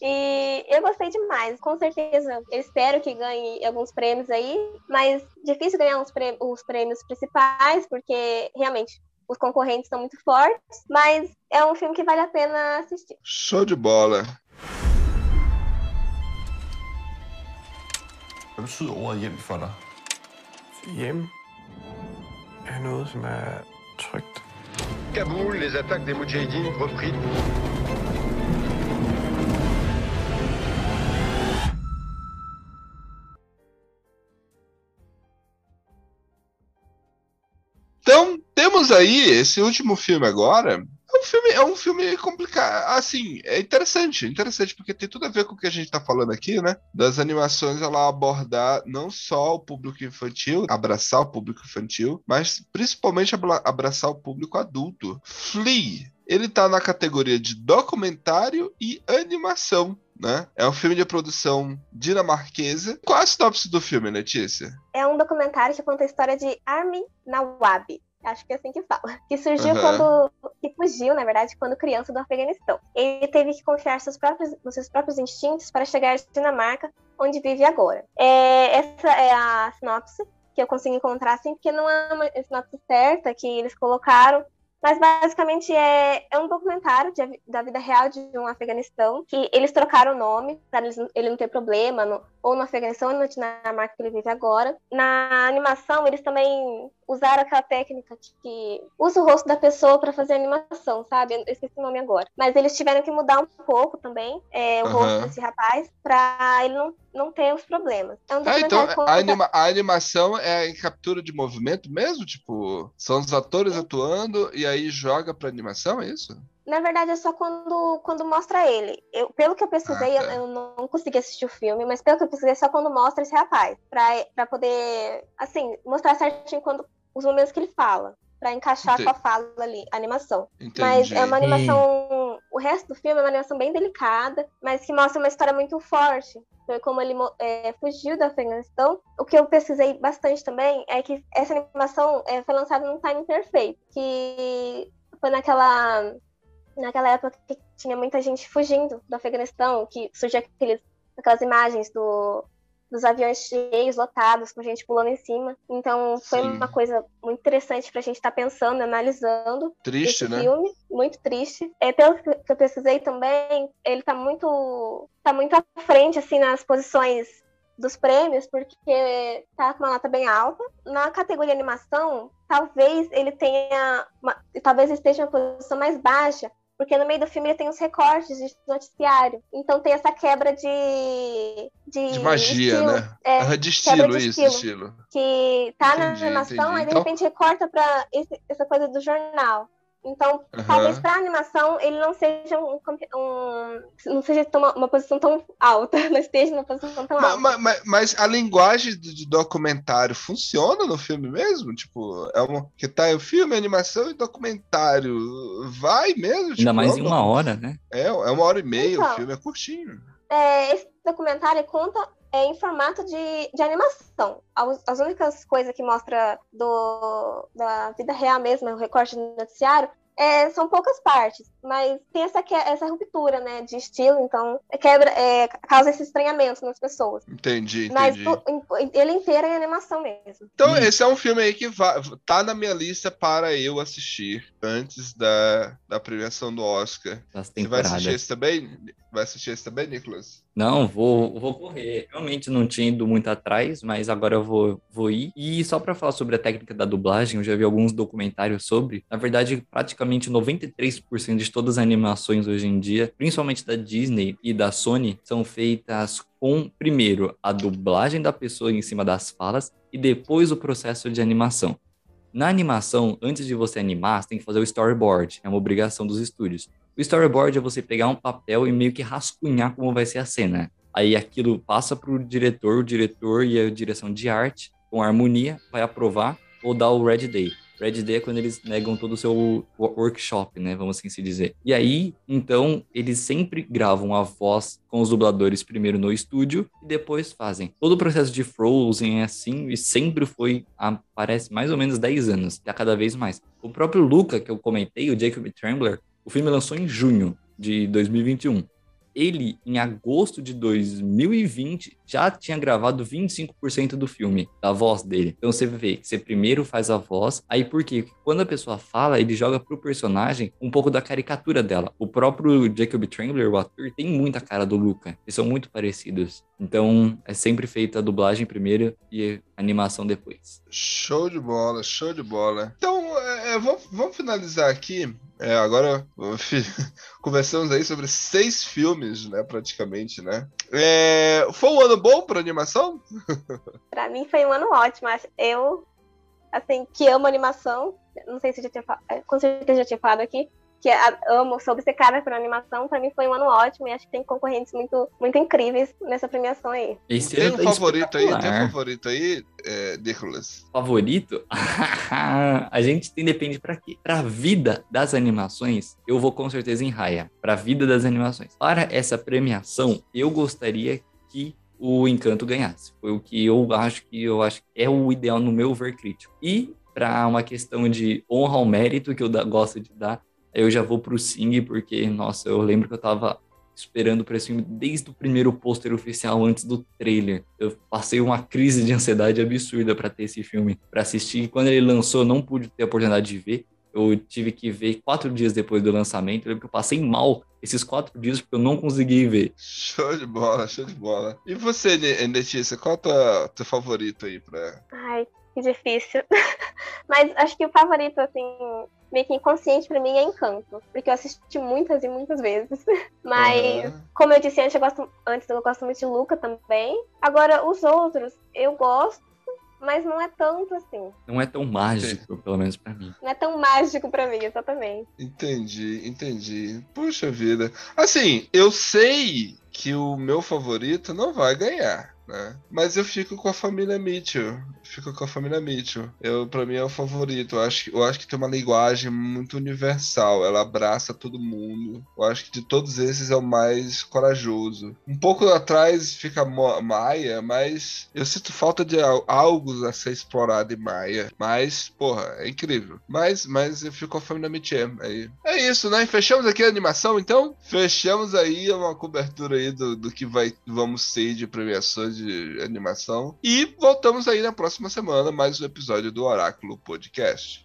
E eu gostei demais. Com certeza, eu espero que ganhe alguns prêmios aí, mas difícil ganhar os prêmios, os prêmios principais, porque realmente os concorrentes são muito fortes, mas é um filme que vale a pena assistir. Show de bola. Hvad betyder ordet hjem for dig? Hjem er noget, som er trygt. Kaboul, les attaques des Moudjahidines repris. Então, temos aí esse último filme agora. Filme, é um filme complicado. Assim, é interessante, interessante, porque tem tudo a ver com o que a gente tá falando aqui, né? Das animações ela abordar não só o público infantil, abraçar o público infantil, mas principalmente abra- abraçar o público adulto. Flea, ele tá na categoria de documentário e animação. Né? É um filme de produção dinamarquesa. Qual a sinopse do filme, Letícia? É um documentário que conta a história de Armin Nawab. Acho que é assim que fala. Que surgiu Aham. quando. que fugiu, na verdade, quando criança do Afeganistão. Ele teve que confiar seus próprios, nos seus próprios instintos para chegar à Dinamarca, onde vive agora. É, essa é a sinopse que eu consegui encontrar, assim, porque não é uma sinopse certa que eles colocaram. Mas basicamente é, é um documentário de da vida real de um Afeganistão, que eles trocaram o nome para ele não ter problema, no- ou no Afeganistão ou na Dinamarca que ele vive agora. Na animação, eles também usaram aquela técnica que usa o rosto da pessoa para fazer animação, sabe? Eu esqueci o nome agora. Mas eles tiveram que mudar um pouco também é, o Aham. rosto desse rapaz para ele não, não ter os problemas. É um Ah, então documentário conta- a, anima- a animação é em captura de movimento mesmo? Tipo, são os atores atuando e aí joga pra animação, é isso? Na verdade, é só quando, quando mostra ele. Eu, pelo que eu pesquisei, Ah, tá. eu, eu não consegui assistir o filme, mas pelo que eu pesquisei, é só quando mostra esse rapaz. Pra, pra poder, assim, mostrar certinho quando, os momentos que ele fala. Pra encaixar Entendi. com a fala ali, a animação. Entendi. Mas é uma animação. O resto do filme é uma animação bem delicada, mas que mostra uma história muito forte. Foi como ele é, fugiu do Afeganistão. O que eu pesquisei bastante também é que essa animação é, foi lançada num timing perfeito. Que foi naquela naquela época que tinha muita gente fugindo do Afeganistão, que surgiu aqueles, aquelas imagens do, dos aviões cheios, lotados, com gente pulando em cima. Então foi Sim. uma coisa muito interessante pra gente estar pensando, analisando Triste, né? filme, muito triste. É, pelo que eu pesquisei também, ele tá muito, tá muito à frente, assim, nas posições dos prêmios, porque tá com uma nota bem alta. Na categoria animação, talvez ele tenha, uma- talvez esteja em uma posição mais baixa, porque no meio do filme ele tem os recortes de noticiário. Então tem essa quebra de. De, De magia, estilo. né? É, de estilo, de isso, estilo. Que tá Entendi, na animação, entendi. aí de Então- repente recorta pra esse- essa coisa do jornal. Então, Aham. talvez pra animação ele não seja um, um- não seja tão- uma posição tão alta, não esteja numa posição tão Ma- alta. ma- ma- Mas, a linguagem de, documentário funciona no filme mesmo? Tipo, é uma. Que tá o filme, animação e documentário. Vai mesmo? Ainda Tipo, mais é em um uma hora, né? É, é uma hora e meia o Então. filme, é curtinho. É, esse documentário conta é, em formato de, de animação. As, as únicas coisas que mostra do, da vida real mesmo, o recorte do noticiário, é, são poucas partes, mas tem essa, que- essa ruptura né, de estilo, então quebra, é, causa esse estranhamento nas pessoas. Entendi, Mas entendi. em- ele inteiro é em animação mesmo. Então, esse é um filme aí que va- tá na minha lista para eu assistir antes da, da premiação do Oscar. Você vai assistir esse também? Vai assistir esse também, Nicolas? Não, vou, vou correr. Realmente não tinha ido muito atrás, mas agora eu vou, vou ir. E só para falar sobre a técnica da dublagem, eu já vi alguns documentários sobre. Na verdade, praticamente 93% de todas as animações hoje em dia, principalmente da Disney e da Sony, são feitas com, primeiro, a dublagem da pessoa em cima das falas e depois o processo de animação. Na animação, antes de você animar, você tem que fazer o storyboard, é uma obrigação dos estúdios. O storyboard é você pegar um papel e meio que rascunhar como vai ser a cena. Aí aquilo passa para o diretor, o diretor e a direção de arte, com harmonia, vai aprovar ou dar o red day. Red Day é quando eles negam todo o seu wo- workshop, né? Vamos assim se dizer. E aí, então, eles sempre gravam a voz com os dubladores primeiro no estúdio e depois fazem. Todo o processo de Frozen é assim e sempre foi, há, parece, mais ou menos 10 anos, a cada vez mais. O próprio Luca, que eu comentei, o Jacob Trembler, o filme lançou em junho de 2021 ele, em agosto de 2020, já tinha gravado 25% do filme, da voz dele. Então você vê que você primeiro faz a voz, aí por quê? Quando a pessoa fala, ele joga pro personagem um pouco da caricatura dela. O próprio Jacob Trembler, o ator, tem muita cara do Luca. Eles são muito parecidos. Então é sempre feita a dublagem primeiro e a animação depois. Show de bola, show de bola. Então, é, é, vamos, vamos finalizar aqui. É, agora fi- conversamos aí sobre seis filmes, né? Praticamente, né? É, foi um ano bom para animação? Pra mim foi um ano ótimo. Eu, assim, que amo animação, não sei se já tinha eh, com certeza já tinha falado aqui, que amo, sou obcecada por animação, pra mim foi um ano ótimo e acho que tem concorrentes muito, muito incríveis nessa premiação aí. Esse Tem um tá favorito aí? Tem um favorito aí, é, Nicholas? favorito? a gente tem depende pra quê? Pra vida das animações, eu vou com certeza em Raya. Pra vida das animações. Para essa premiação, eu gostaria que o Encanto ganhasse. Foi o que eu acho que eu acho que é o ideal no meu ver crítico. E pra uma questão de honra ao mérito que eu da- gosto de dar, eu já vou pro Sing porque nossa, eu lembro que eu tava esperando por esse filme desde o primeiro pôster oficial, antes do trailer. Eu passei uma crise de ansiedade absurda para ter esse filme, para assistir. E quando ele lançou, eu não pude ter a oportunidade de ver. Eu tive que ver quatro dias depois do lançamento. Eu lembro que eu passei mal esses quatro dias porque eu não consegui ver. Show de bola, show de bola. E você, Letícia, qual é o teu, teu favorito aí pra. Ai, que difícil. Mas acho que o favorito, assim, meio que inconsciente pra mim é Encanto. Porque eu assisti muitas e muitas vezes. Mas, Aham. como eu disse antes, eu gosto, antes, eu gosto muito de Luca também. Agora, os outros, eu gosto, mas não é tanto assim. Não é tão mágico, pelo menos para mim. Não é tão mágico pra mim, exatamente. Entendi, entendi. Puxa vida. Assim, eu sei que o meu favorito não vai ganhar, né? Mas eu fico com a família Mitchell. Fico com a família Mitchell. Eu, pra mim é o favorito. Eu acho, que- eu acho que tem uma linguagem muito universal. Ela abraça todo mundo. Eu acho que de todos esses é o mais corajoso. Um pouco atrás fica Maia, mas eu sinto falta de al- algo a ser explorado em Maia. Mas, porra, é incrível. Mas, mas eu fico com a família Mitchell. Aí. É isso, né? Fechamos aqui a animação, então? Fechamos aí uma cobertura aí do, do que vai, vamos ser de premiações de animação. E voltamos aí na próxima semana, mais um episódio do Oráculo Podcast.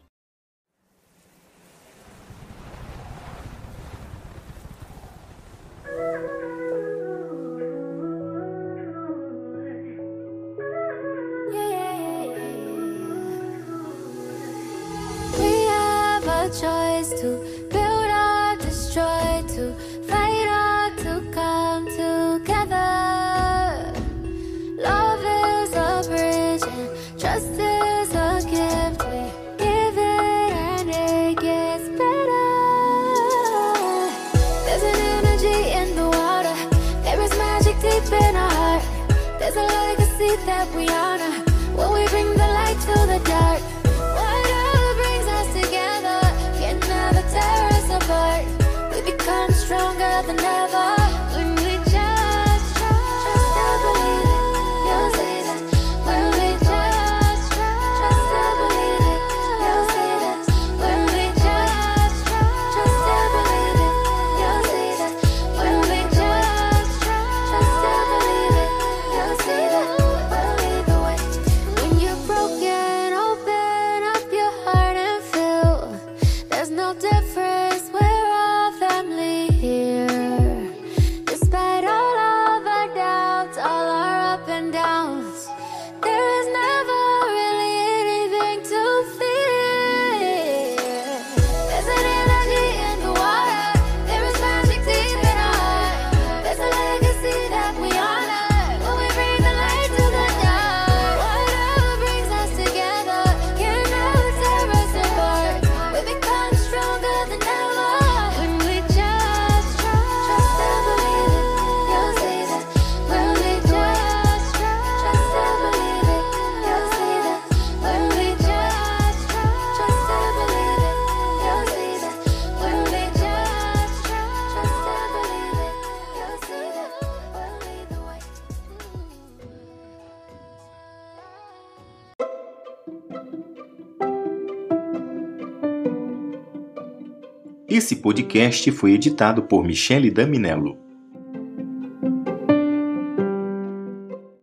Podcast foi editado por Michele Daminello.